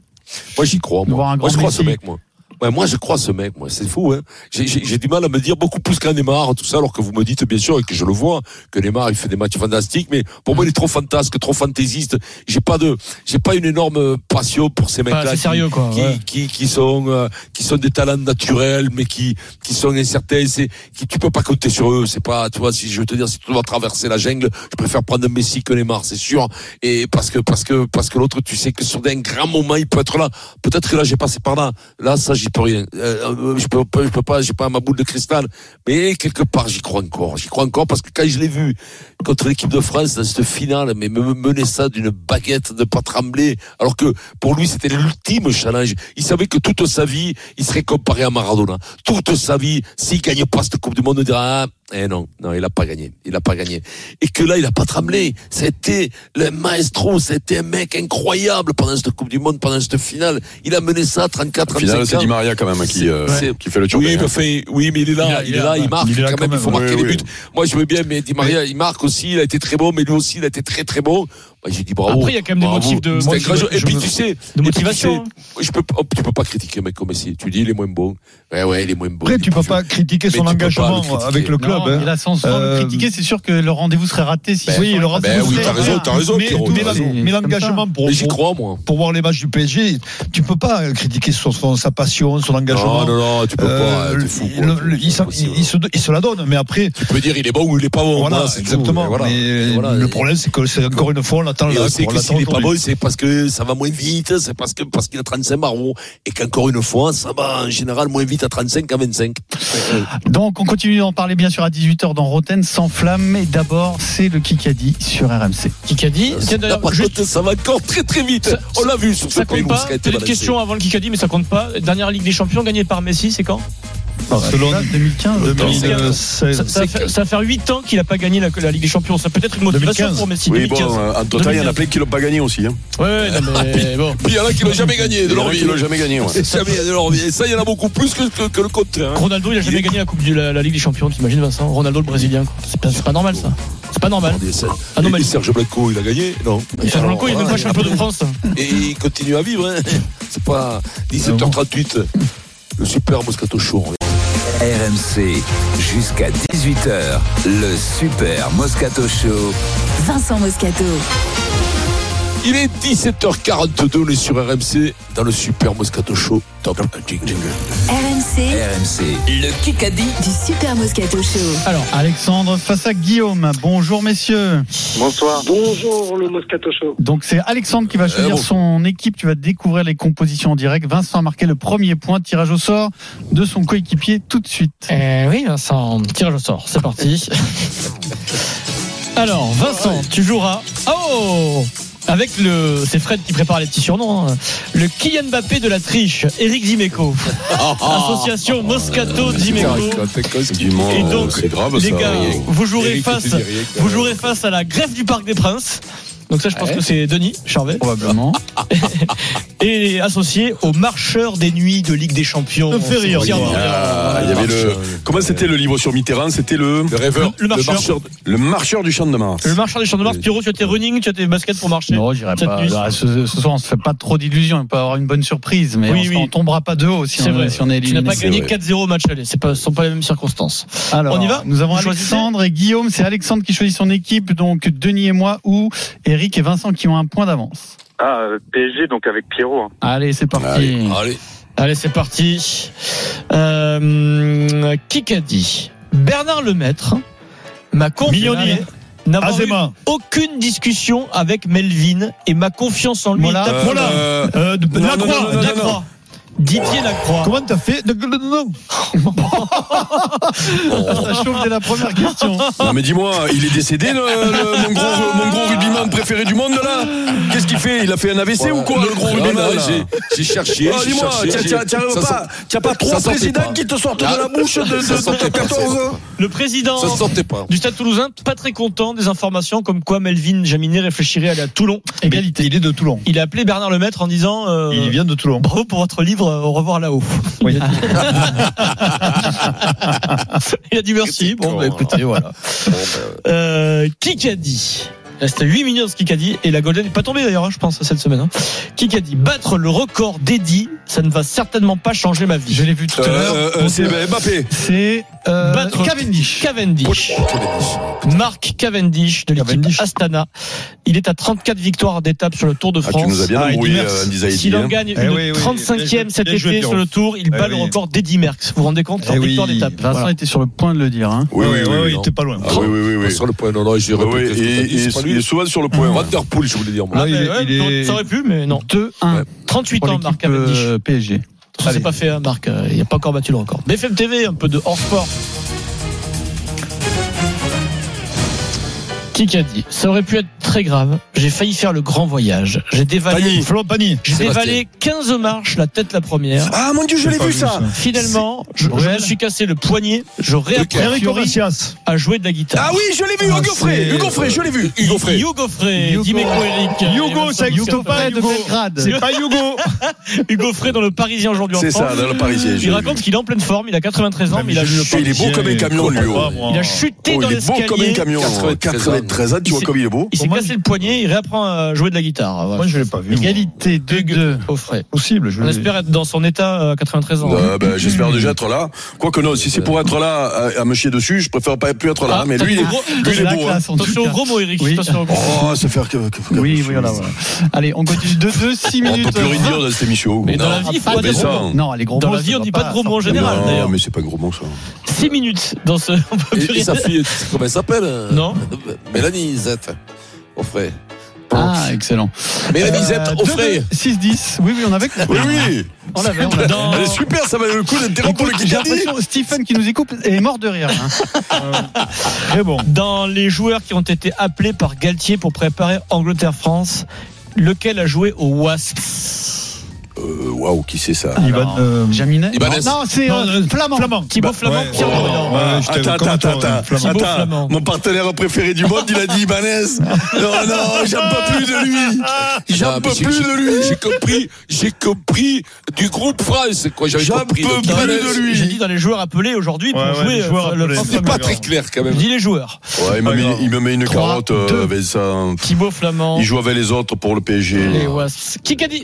Moi, j'y crois, moi. Moi, je crois ce mec, moi. Ouais, moi, je crois ce mec, moi. C'est fou, hein. J'ai- du mal à me dire beaucoup plus qu'un Neymar, tout ça, alors que vous me dites, bien sûr, et que je le vois, que Neymar, il fait des matchs fantastiques, mais pour moi, il est trop fantasque, trop fantaisiste. J'ai pas de, j'ai pas une énorme passion pour ces mecs-là. Assez qui- sérieux, quoi, Qui, ouais. qui, qui sont, euh, qui sont des talents naturels, mais qui, qui sont incertains. C'est, qui, tu peux pas compter sur eux. C'est pas, tu vois, si je veux te dire, si tu dois traverser la jungle, je préfère prendre un Messi que Neymar, c'est sûr. Et parce que, parce que, parce que l'autre, tu sais que sur un grand moment, il peut être là. Peut-être que là, j'ai passé par là. Là, ça, j'y peux rien. Euh, euh, je peux pas, je peux pas, j'ai pas ma boule de cristal. Mais quelque part, j'y crois encore. J'y crois encore parce que quand je l'ai vu contre l'équipe de France dans cette finale, mais me mener ça d'une baguette, de pas trembler, alors que pour lui, c'était l'ultime challenge. Il savait que toute sa vie, il serait comparé à Maradona. Toute sa vie, s'il gagne pas cette Coupe du Monde, on dira, ah, eh non, non, il a pas gagné. Il a pas gagné. Et que là, il a pas tremblé. C'était le maestro. C'était un mec incroyable pendant cette Coupe du Monde, pendant cette finale. Il a mené ça à 34, Au final, 35 c'est ans. Maria quand même qui, euh, qui fait le job. Oui, mais enfin, oui, mais il est là, il, est là, il marque Il quand même, il faut marquer oui, les oui. buts. Moi, je veux bien, mais Di Maria, il marque aussi, il a été très bon, mais lui aussi, il a été très très bon. Moi, j'ai dit bravo. Après, il y a quand même des bravo. motifs de- moi, je-. Et puis, tu sais, de et puis, motivation, tu sais, je peux, pas- oh, tu peux pas critiquer un mec comme Messi. Tu dis, il est moins bon. Ouais, ouais, il est moins bon. Après, tu peux pas critiquer son engagement le critiquer. avec le club. Non, hein. là, sans, Euh, le critiquer, c'est sûr que le rendez-vous serait raté. Si Ben oui, le rendez-vous Ben oui, serait t'as raison, raté. t'as raison, Mais, mais mais l'engagement pour, Mais j'y pour, crois, moi. pour voir les matchs du PSG, tu peux pas critiquer son, son- sa passion, son engagement. Non, non, non, tu peux Euh, pas. Il, se, il se la donne, mais après, Tu peux dire, il est bon ou il est pas bon. voilà, exactement. Le problème, c'est que c'est encore une fois, on l'attend Et là. on sait que s'il n'est pas bon, c'est parce que ça va moins vite, c'est parce que parce qu'il a 35 marrons et qu'encore une fois, ça va en général moins vite à 35 qu'à 25. Donc, on continue d'en parler bien sûr à 18h dans Roten sans flamme. Mais d'abord, c'est le Kikadi sur RMC. Kikadi, par juste- contre, ça va encore très très vite. Ça- On l'a vu sur ce ça compte pays pas. Peut-être une question avant le Kikadi, mais ça compte pas. Dernière Ligue des Champions gagnée par Messi, c'est quand? Barcelone, 2015. 2016. ça, faire 8 ans qu'il a pas gagné la, la Ligue des Champions. Ça peut être une motivation 2015. pour Messi. Oui, bon, 2015. en total, il y en a plein qui l'ont pas gagné aussi. Hein. Ouais, ouais, non, mais bon. Puis il y en a qui l'ont jamais gagné Il de leur vie. qui l'ont jamais gagné. ouais. Jamais de leur vie. Et ça, il y en a beaucoup plus que, que, que le contraire. hein. Ronaldo, il a jamais gagné la Coupe de la, la Ligue des Champions, t'imagines Vincent? Ronaldo le Brésilien. C'est pas, pas normal ça. C'est pas normal. Ça- Ah non, mais- et Serge Blanco, il a gagné Non? Et Serge Blanco, il est même pas champion de France. Et il continue à vivre. Hein. C'est pas 17h38. Le super Moscato Show. RMC jusqu'à 18h. Le Super Moscato Show. Vincent Moscato. Il est 17h42, on est sur RMC dans le super Moscato Show. Top jingle. RMC RMC. Le Kikadi. du Super Moscato Show. Alors, Alexandre face à Guillaume. Bonjour, messieurs. Bonsoir. Bonjour le Moscato Show. Donc, c'est Alexandre qui va choisir bon. son équipe. Tu vas découvrir les compositions en direct. Vincent a marqué le premier point. Tirage au sort de son coéquipier tout de suite. Eh oui, Vincent, tirage au sort, c'est parti. Alors, Vincent, tu joueras. Oh avec le, c'est Fred qui prépare les petits surnoms. hein. Le Kylian Mbappé de la triche, Eric Dimeco. Association Moscato Dimeco. Dis-moi, Et donc, grave les ça. gars, vous jouerez face, vous jouerez face à la greffe du Parc des Princes. Donc ça, je pense que c'est Denis Charvet. Probablement. Et associé au marcheur des nuits de Ligue des Champions. Me fait rire. Ah, il y avait le. Comment c'était le livre sur Mitterrand? C'était le. Le rêveur, Le marcheur. Le marcheur du champ de Mars. Le marcheur des champs de Mars, Pierrot, tu as tes running, tu as tes baskets pour marcher. Non, j'irai pas. Là, ce, ce soir, on se fait pas trop d'illusions. Il peut y avoir une bonne surprise, mais Oui, on, oui. on tombera pas de haut si, on, vrai. si on est Tu n'as éliminé. pas gagné vrai. 4-0 au match aller. C'est pas, ce sont pas les mêmes circonstances. Alors, On y va? Nous avons Alexandre et Guillaume. C'est Alexandre qui choisit son équipe, donc Denis et moi, ou Eric et Vincent qui ont un point d'avance. Ah, euh, PSG, donc avec Pierrot. hein. Allez, c'est parti. Allez. Allez. Allez, c'est parti. Euh, qui qu'a dit? Bernard Lemaître m'a confié n'avoir eu aucune discussion avec Melvin et ma confiance en lui Voilà. Voilà. Euh, Euh, de- non, Lacroix, non, non, non, Lacroix. Didier Lacroix. Comment t'as fait Non, non, non, non. Ça chauffe dès la première question. Non mais dis-moi, il est décédé le, le- mon gros mon gros rugbyman préféré du monde là Qu'est-ce qu'il fait? Il a fait un AVC ou quoi le gros Non, rugbyman j'ai- cherché. Oh, j'ai dis-moi, cherché, tiens, j'ai- tiens, tiens, ça pas, tiens pas ça trois présidents pas. qui te sortent de Ah, la bouche de, de, ça de, sortait de pas, 14 Le président Ça sortait pas. du Stade Toulousain, pas très content des informations comme quoi Melvin Jaminet réfléchirait à aller à Toulon. Égalité. Il est de Toulon. Il a appelé Bernard Lemaître en disant euh, Il vient de Toulon. Bravo pour votre livre, au revoir là-haut. Oui. Il a dit merci. Bon, bah, écoutez, voilà. Euh, qui a dit il reste 8 minutes dans ce Kikadi et la Golden n'est pas tombée d'ailleurs, hein, je pense, cette semaine. Hein. Kikadi, battre le record d'Eddy, ça ne va certainement pas changer ma vie. Je l'ai vu tout à l'heure. Euh, euh, C'est Mbappé. C'est euh, Battre Cavendish. Cavendish. Marc Cavendish de l'équipe Cavendish. Astana. Il est à 34 victoires d'étape sur le Tour de Ah, France. tu nous as bien Ah, embrouillé, euh, Andy S'il en hein. gagne Eh une oui, oui. 35e cet joué, été sur le Tour, il Eh bat le oui. record d'Eddy Merckx. Vous vous rendez compte Eh en oui. victoire d'étape. Vincent Voilà. était sur le point de le dire. Hein. Oui, oui, oui, il était pas loin. Ah oui, oui, oui, oui. Sur le point, non, non, j'ai il est souvent sur le point. Vanderpool, je voulais dire. Ah, Ça aurait pu, mais non. 2-1 38 pour ans, Marc l'équipe Cavendish. euh, PSG. Ça s'est pas fait, hein, Marc. Euh, Il n'a pas encore battu le record. BFM TV, un peu de hors sport. Qui a dit Ça aurait pu être très grave. J'ai failli faire le grand voyage. J'ai dévalé, Pani, Flo Pani. j'ai dévalé 15 marches, la tête la première. Ah mon dieu, je l'ai vu vu, ça. ça. Finalement, je, je me suis cassé le poignet. Je Macias. à jouer de la guitare. Ah oui, je l'ai vu, Ah, Hugo Frey. Hugo Frey, je l'ai vu. Hugo Frey. Hugo Frey, Eric. Hugo, ça existe pas, de Hugo. Belgrade. C'est pas Hugo. Hugo Frey dans le Parisien aujourd'hui en C'est France. ça, dans le Parisien. je Il raconte qu'il est en pleine forme, il a 93 ans, mais il a, vu le chuté- Il est beau comme un camion, lui. oh. il a chuté Oh, dans il est beau comme un l'escalier. camion. 93 ans. 93 ans, tu vois Il comme il est beau. Il s'est cassé le poignet, il réapprend à jouer de la guitare. Voilà. Moi, je l'ai pas vu. Égalité 2-2. Au frais. Possible. Je On espère être dans son état euh, à 93 ans. Euh, ben, J'espère déjà être là. Quoique non, si c'est pour être là à, à me chier dessus, je préfère pas plus être là. Ah, mais lui, il est, gros- lui, il est beau. hein. Attention au gros mot, Eric. Oui. Oh, ça fait que- Oui, voilà, voilà. Allez, on continue 2-2, 6 On minutes. peut plus rien dire dans cette émission. Mais dans Non. la vie, il faut Ah, pas ça, mots. Non, les gros Dans mots, la vie, on dit pas de gros mots en général, Non, mais c'est pas gros bon ça. 6 minutes dans ce. On peut plus rien sa fille, comment elle s'appelle euh, Non. Mélanie Zette. Au frais. Ah, excellent. Mélanie Zette, Euh, au 2-2, frais. 6-10. Oui, oui, on avait. Oui, oui. On l'avait, on l'avait. Dans- Elle est super, ça valait le coup d'interrompre Écoute, le J'ai Kikadi. l'impression Stephen qui nous écoute est mort de rire. hein. Très bon. Dans les joueurs qui ont été appelés par Galtier pour préparer Angleterre-France, lequel a joué au Wasps? Euh, Waouh, qui c'est ça. Alors, euh, Jaminet Ibanez. Non, c'est Non, euh, euh, Flamand. Flamand. Thibaut Bah, Flamand, ouais, Pierre ouais, j'étais Attends, comme attends, toi, attends, Flamand. Thibaut attends. Flamand. Mon partenaire préféré du monde, il a dit Ibanez. Non, non, j'en peux plus de lui. J'en Ah, peux mais j'ai- plus de lui. J'ai compris, j'ai compris du groupe France, J'en peux plus de lui. J'ai dit dans les joueurs appelés aujourd'hui pour Ouais, jouer le C'est pas très clair, quand Je même. dis les joueurs. Ouais, il me, met, grave. il me met une carotte, ça. Thibaut Flamand. Il joue avec les autres pour le PSG. Les Wasps. Qui a dit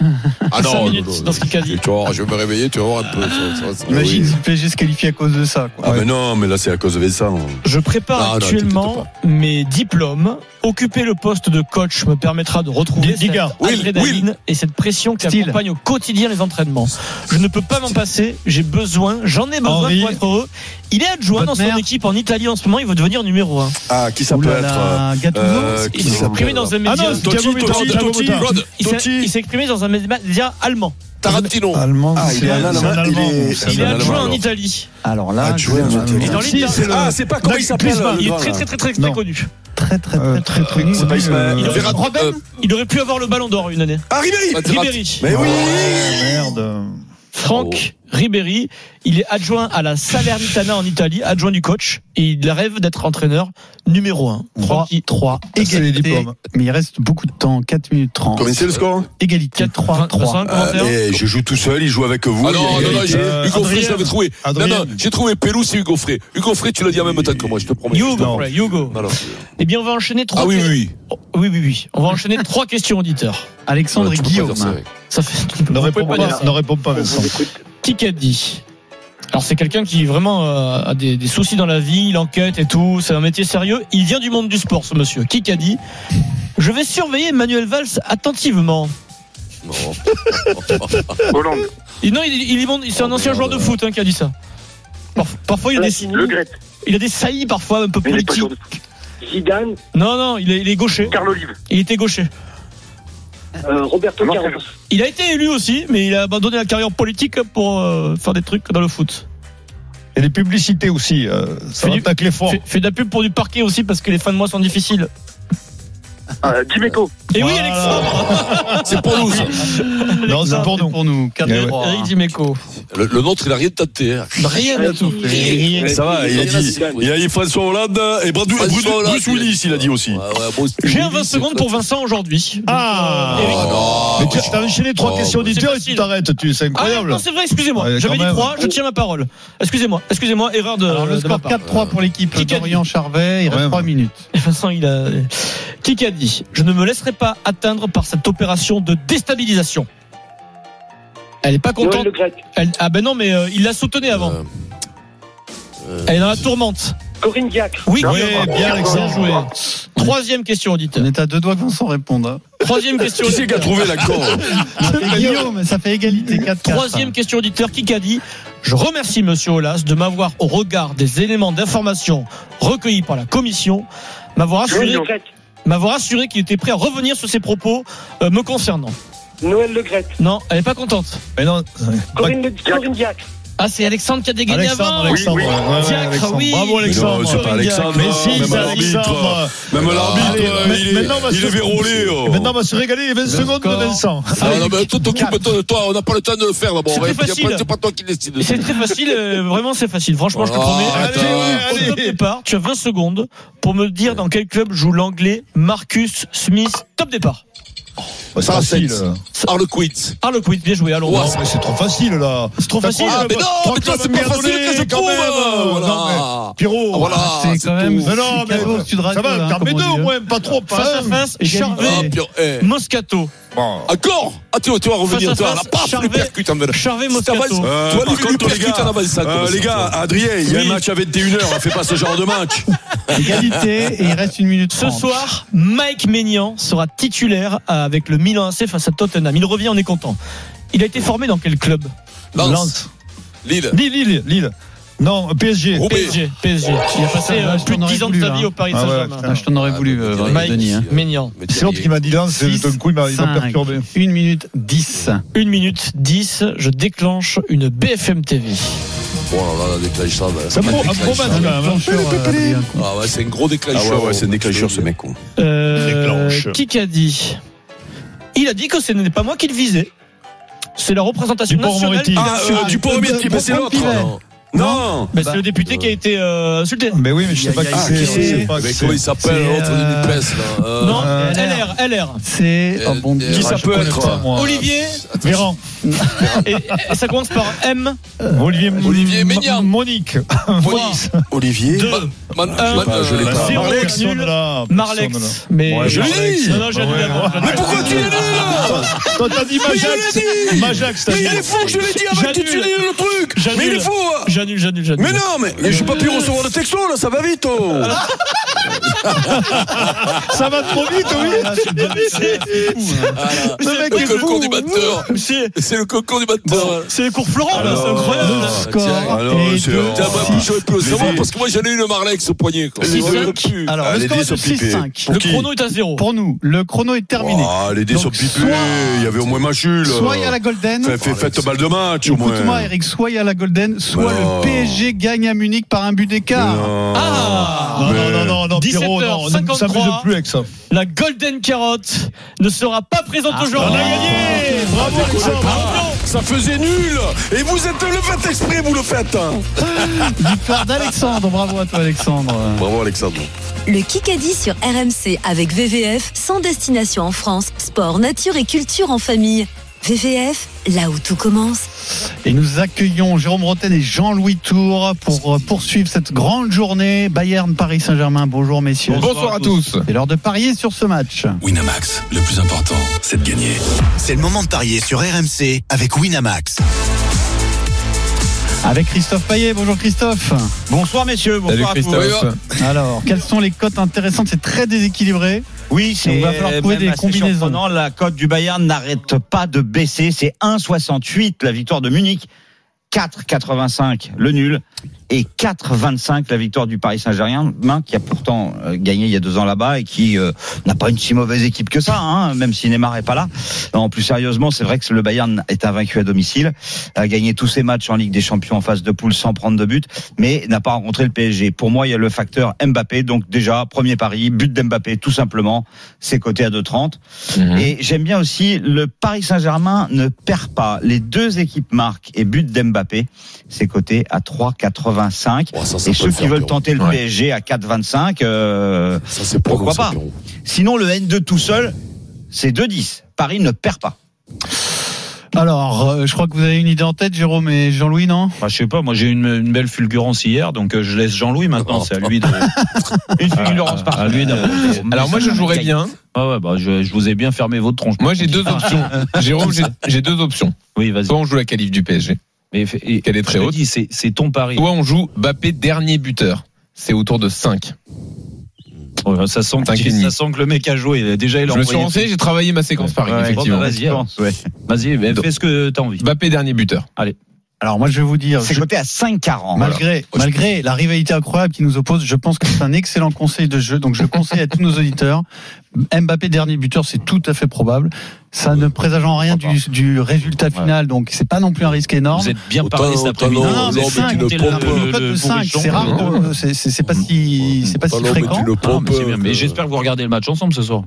Ah non, minutes non, non, dans ce qu'il a dit. Tu vas voir, je vais me réveiller, tu vas voir un peu. ça- ça- ça- Imagine oui. si le PSG se qualifie à cause de ça. Quoi. Ah, mais non, mais là, c'est à cause de ça. Je prépare Non, non, actuellement mes diplômes. Occuper le poste de coach me permettra de retrouver cette adrénaline et cette pression qui Style. accompagne au quotidien les entraînements. Je ne peux pas m'en passer. J'ai besoin, j'en ai besoin Henri. pour être heureux. Il est adjoint dans son équipe en Italie en ce moment. Il veut devenir numéro 1. Ah, qui ça peut être Gattuso euh, Il s'est exprimé dans un média. Ah non, Totti, Totti, Totti. Totti. il s'est exprimé dans un média allemand. Tarantino. Allemand. Ah, il c'est est un Allemand. Il est- Il adjoint en. Italie. Alors là, Adjoint en Italie. Ah, c'est pas comment il s'appelle Il est très très très très très connu. très très Euh, très très très- connu. c'est pas Ismaël. Robben, euh, il aurait pu avoir le ballon d'or une année. Ah, Ribéry Ribéry. Mais oui Merde. Franck Ribéry, il est adjoint à la Salernitana en Italie, adjoint du coach, et il rêve d'être entraîneur numéro 1. 3, 3, c'est les égalité. Mais il reste beaucoup de temps, 4 minutes 30. Combien c'est le score Égalité, 3, 3. Ah, mais Je joue tout seul, il joue avec vous. Ah non, non, non, j'ai- Euh, Hugo Frey, je l'avais trouvé. Non, Adrien. non, j'ai trouvé Pelou, c'est Hugo Frey. Hugo Frey, tu l'as dit en même temps que moi, je te promets. Hugo. Frey, Hugo. Eh bien, on va enchaîner trois. Ah oui, oui, oui. Oh, oui, oui, oui. On va enchaîner trois questions auditeurs. Alexandre Ouais, et Guillaume. ça, fait. Ne réponds pas, Vincent. Dit Alors c'est quelqu'un qui vraiment euh, a des, des soucis dans la vie, il enquête et tout, c'est un métier sérieux. Il vient du monde du sport, ce monsieur. Dit Je vais surveiller Manuel Valls attentivement. Non. Hollande. Il- Non, il, il, il- c'est un ancien joueur de foot hein, qui a dit ça. Par- parfois, il a des, Le il a des saillies parfois un peu politiques. Zidane, Non, non, il est, il est gaucher. Carl Olive, Il était gaucher. Euh, Roberto Carlos. Il a été élu aussi, mais il a abandonné la carrière politique pour euh, faire des trucs dans le foot. Et les publicités aussi. euh, ça Fait du- attaque les forts. Fait, fait de la pub pour du parquet aussi parce que les fins de mois sont difficiles. Euh, Dimeco. Et oui, Voilà. Alexandre C'est pour nous, ça. Non, c'est pour nous. Pour nous, 4 Eh ouais. 3. Eric Dimeco. Le, le nôtre, il a rien tenté. hein. Rien à tout. Ça va, il a dit, il a dit François Hollande et Bruce, Bruce- Willis, il a dit aussi. J'ai un Willis, 20 secondes pour Vincent aujourd'hui. Ah Eric. Mais tu as enchaîné trois Oh, questions auditeurs et tu t'arrêtes. Tu, c'est Ah incroyable. non, c'est vrai, excusez-moi. Ouais, J'avais dit. 3, je tiens ma parole. Excusez-moi, excusez-moi, erreur de, Alors, le score part. 4-3 pour l'équipe Qui a d'Orient Charvet. Il reste 3 ouais. minutes. Et Vincent, il a. Qui a dit Je ne me laisserai pas atteindre par cette opération de déstabilisation. Elle est pas Noël contente. Le. Elle- Ah ben non, mais euh, il la soutenait avant. Euh, Elle est dans la tourmente. Corinne Diacre. Oui, Oui, bien, Alexandre. Alexandre. joué. Troisième question, On auditeur. est à deux doigts que Vincent réponde. hein. Troisième question. Qui c'est qui a auditeur. trouvé l'accord Guillaume, ça fait égalité 4 Troisième question auditeur qui a dit Je remercie Monsieur Olas de m'avoir, au regard des éléments d'information recueillis par la commission, m'avoir Noël assuré. M'avoir assuré qu'il était prêt à revenir sur ses propos euh, me concernant. Noël Le Gret. Non, elle est pas contente. Mais non. Corinne, Le- Corinne Diacre. Ah, c'est Alexandre qui a dégainé Alexandre, avant. Alexandre. Oui, oui. ouais, ouais, Diacre, Alexandre. oui. Bravo, Alexandre. non, c'est pas Alexandre. Mais si, même c'est l'arbitre. Alexandre. Même l'arbitre, Allez, euh, il est, vérolé. oh. Maintenant, on va se régaler les 20 secondes de. Vincent. Non, non, mais toi, t'occupe-toi de toi, on n'a pas le temps de le faire d'abord. C'est pas toi qui décide. C'est très facile, euh, vraiment c'est facile. Franchement, je te Ah, promets. attends. Au top départ, tu as 20 secondes pour me dire dans quel club joue l'anglais Marcus Smith. Top départ. C'est facile. Harlequin. Harlequin, bien joué, allons. Ouais, mais c'est trop facile, là. C'est trop facile. Ah, mais non, mais toi, clubs c'est pas bien facile donnés, que je quand trouve. même. Non, Voilà. Pierrot. Ah, voilà. c'est c'est quand même. Mais non, mais Radio, ça va, au dit. moins, pas trop, pas Face à un. face. Charvet, Ah. Moscato. Encore Ah, tu vois, tu vas revenir, toi, face, la paf, Charvet- lui percute en vélo. Charvet, Si t'avances, Moscato. Euh, Tu vois, lui, contre, les percute en gars, euh, les gars. Adrien, il y a un match à 21h, fait pas ce genre de match. Égalité et il reste une minute Ce 30. soir, Mike Maignan sera titulaire avec le Milan AC face à Tottenham. Il revient, on est content. Il a été formé dans quel club? Lance. Lille. Lille, Lille, Lille. Non, PSG. Roubaix. PSG. PSG. Il a passé Ah, euh, plus de t'en aurais 10 ans de voulu, sa là. vie au Paris Ah ouais, Saint-Germain. Ah, je t'en aurais voulu, Ah, euh, mais Mike Denis. hein. Maignan. Mais C'est l'autre qui m'a dit là, c'est Six, d'un coup, il m'a perturbé. 1 minute 10. 1 minute 10, je déclenche une BFM TV. Oh là là, la déclencheur. C'est un gros hein. Euh. Ah ouais, c'est un gros Ah déclencheur. ouais, ouais, c'est un déclencheur, ce mec. Euh, Déclenche. qui qu'a dit Il a dit que ce n'est pas moi qui le visais. C'est la représentation Dupont-Moretti. nationale. Ah, insulté. euh, du Poromier, mais c'est l'autre. Non Ben, c'est le député qui a été euh, insulté. Mais oui, mais je sais pas qui c'est. sais pas Mais comment il s'appelle l'autre du euh, NUPES là euh, Non, LR, LR. C'est. Bon, Qui Qui ça peut être Olivier, Véran. et, ça commence par M. Olivier, Olivier M- Maignan. Monique. Olivier. 2. Man- Un, man- pas, je l'ai pas. Zéro, Personne nul. là. Personne là. Marlex. Mais je l'ai dit. Mais pourquoi tu es nul Toi, t'as dit Mais Majax. dit Majax, t'as Mais dit. il est fou, je l'ai dit avant que tu tues le truc. Mais il est fou hein. J'annule, j'annule, j'annule. Mais non, mais mais je vais pas pu recevoir le texto là, ça va vite oh Ça va trop vite, oui. Ah, c'est fou. Hein. Ah, le mec est fou. du batteur. C'est le concours du batteur. C'est les cours Florent, c'est incroyable. Hein. Euh, le score. Alors, j'aurais pu le parce que moi j'avais eu le Marlex au poignet. Alors, le score est 6-5. Le chrono est à 0. Pour nous, le chrono est terminé. Oh, ah, les dés sont pipés. Il y avait au moins Machul. Soit il y a la Golden. Faites balle de match au moins. Écoute-moi, Eric, soit il y a la Golden, soit le PSG gagne à Munich par un but d'écart. Ah Non, non, non, non. 17 oh non, ne plus avec ça. La Golden Carotte ne sera pas présente ah, aujourd'hui. Ah, On a gagné ah, Bravo, Ça faisait nul Et vous êtes le fait exprès, vous le faites Victoire d'Alexandre, bravo à toi Alexandre. Bravo Alexandre. Le Kikadi sur RMC avec VVF, sans destination en France, sport, nature et culture en famille. VVF, là où tout commence. Et nous accueillons Jérôme Roten et Jean-Louis Tour pour euh, poursuivre cette grande journée Bayern-Paris Saint-Germain. Bonjour, messieurs. Bonsoir à tous. C'est l'heure de parier sur ce match. Winamax, le plus important, c'est de gagner. C'est le moment de parier sur RMC avec Winamax. Avec Christophe Payet. Bonjour Christophe. Bonsoir messieurs, bonsoir Salut à tous. Christophe. Alors, quelles sont les cotes intéressantes? C'est très déséquilibré. Oui, c'est Il va falloir trouver même des assez combinaisons. surprenant. La cote du Bayern n'arrête pas de baisser. C'est 1,68 la victoire de Munich, 4,85 le nul et 4,25 la victoire du Paris Saint-Germain, qui a pourtant euh, gagné il y a deux ans là-bas et qui euh, n'a pas une si mauvaise équipe que ça, hein, même si Neymar est pas là. Non, plus sérieusement, c'est vrai que le Bayern est invaincu à domicile, a gagné tous ses matchs en Ligue des Champions en phase de poule sans prendre de but, mais n'a pas rencontré le PSG. Pour moi, il y a le facteur Mbappé, donc déjà premier pari, but d'Mbappé tout simplement, c'est coté à 2,30. Mhm. Et j'aime bien aussi le Paris Saint-Germain ne perd pas. Les deux équipes marquent et but d'Mbappé, c'est coté à 3,85. Oh, et ceux qui veulent tenter le Ouais. PSG à 4,25, euh, Ça, c'est pas pourquoi pas. Sinon, le N2 tout seul, c'est 2,10. Paris ne perd pas. Alors, euh, je crois que vous avez une idée en tête, Jérôme et Jean-Louis, non? Bah, je sais pas, moi j'ai une, une belle fulgurance hier, donc euh, je laisse Jean-Louis maintenant, c'est à lui de. Une fulgurance par à lui de- Alors moi je jouerais bien. Ah ouais, bah, je, je vous ai bien fermé votre tronche. Moi j'ai deux options. Jérôme, j'ai- j'ai deux options. Oui, vas-y. Soit on joue la qualif du PSG. Mais, et, Qu'elle est très haute. c'est, c'est ton pari. Soit on joue Bappé dernier buteur. C'est autour de 5. Ouais, ça, sent Cinq que, et demi. ça sent que le mec a joué. Il a Déjà, il a Je me suis renseigné, j'ai travaillé ma séquence Paris, Ouais, effectivement. bon, vas-y, alors. Vas-y, mais Donc- fais ce que t'as envie. Bappé dernier buteur. Allez. Alors, moi, je vais vous dire. C'est je- coté à 5,40. Malgré, malgré la rivalité incroyable qui nous oppose, je pense que c'est un excellent conseil de jeu. Donc, je conseille à tous nos auditeurs. Mbappé dernier buteur, c'est tout à fait probable. Ça ne présage en rien du, du résultat final, donc c'est pas non plus un risque énorme. Vous êtes bien Autant- parlé cet après-midi. non, Non, non, mais non, mais 5, tu ne c'est pompes le, pas. le code de le 5, bourrichon, c'est rare, euh, c'est pas si, c'est pas si Pas non, mais fréquent. mais euh, j'espère que vous regardez le match ensemble ce soir.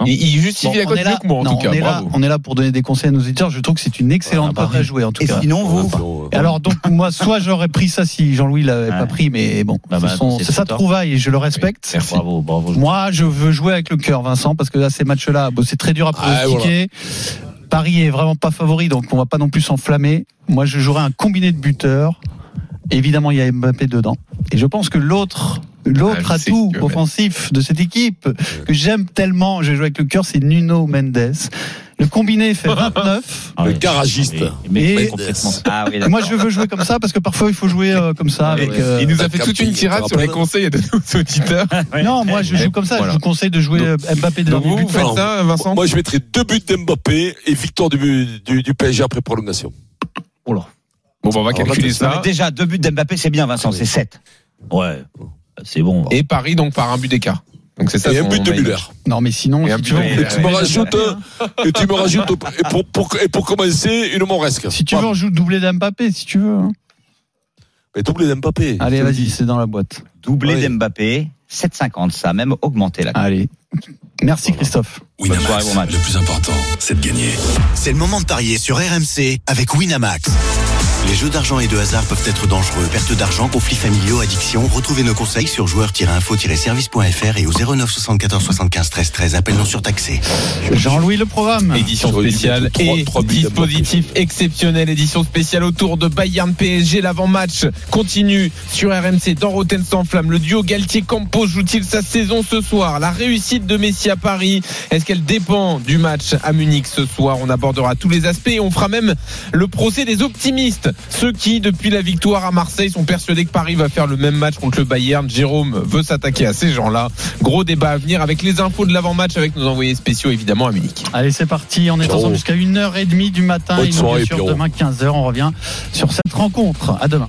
Hein Il, il justifie Bon, la on cote est mieux là, que moi en non, tout cas. on est là, Bravo. on est là pour donner des conseils à nos auditeurs. Je trouve que c'est une excellente bah, cote à jouer en tout Et cas. sinon, vous, Et Alors donc moi soit j'aurais pris ça si Jean-Louis l'avait Ouais. pas pris mais bon Ah bah, c'est sa trouvaille et je le respecte. Merci. Bravo, bravo. Moi je veux jouer avec le cœur Vincent parce que là ces matchs là bon, c'est très dur à Ah, pronostiquer. Paris est vraiment pas favori donc on va pas non plus s'enflammer. Moi je jouerai un combiné de buteurs. Évidemment il y a Mbappé dedans et je pense que l'autre l'autre Ah, atout offensif de cette équipe que j'aime tellement, j'ai joué avec le cœur, c'est Nuno Mendes. Le combiné fait 29. Le garagiste. Mais. Ah oui, Moi, je veux jouer comme ça parce que parfois il faut jouer euh, comme ça. Avec, euh, Il nous a fait toute une tirade sur les conseils de nos auditeurs. Non, moi je joue comme ça. Voilà. Je vous conseille de jouer euh, Mbappé de vous, vous faites ça, Vincent Moi, je mettrais deux buts d'Mbappé et victoire du, du, du PSG après prolongation. Bon, bah, on va calculer ça. déjà, deux buts d'Mbappé, c'est bien, Vincent, c'est 7. Ouais, c'est bon. Et Paris donc par un but d'écart. Donc c'est ça. Et un but de match. Non, mais sinon, si tu veux, Et tu me rajoutes, et tu me rajoutes, et pour, pour, et pour commencer, une Moresque. si tu veux, on joue doublé d'Mbappé, si tu veux. hein. Mais doublé d'Mbappé. Allez, vas-y, c'est dans la boîte. Doublé Ouais. d'Mbappé, 7,50. Ça a même augmenté là. Allez. Merci Christophe. Bonne soirée, Winamax, bon match. le plus important, c'est de gagner. C'est le moment de parier sur RMC avec Winamax. Les jeux d'argent et de hasard peuvent être dangereux. Perte d'argent, conflits familiaux, addiction. Retrouvez nos conseils sur joueurs-info-service.fr et au 09 74 75 13 13. Appel non surtaxé. Jean-Louis, le programme. Édition spéciale et trois buts dispositif exceptionnel. Édition spéciale autour de Bayern PSG. L'avant-match continue sur RMC dans Rotten sans flamme. Le duo Galtier-Campos joue-t-il sa saison ce soir? La réussite de Messi à Paris, est-ce qu'elle dépend du match à Munich ce soir? On abordera tous les aspects et on fera même le procès des optimistes. Ceux qui, depuis la victoire à Marseille, sont persuadés que Paris va faire le même match contre le Bayern. Jérôme veut s'attaquer à ces gens-là. Gros débat à venir avec les infos de l'avant-match avec nos envoyés spéciaux évidemment à Munich. Allez, c'est parti. On est Ciao. ensemble jusqu'à 1h30 du matin. Bonne Et nous, soirée, bien sûr, demain 15h, on revient sur cette rencontre. À demain.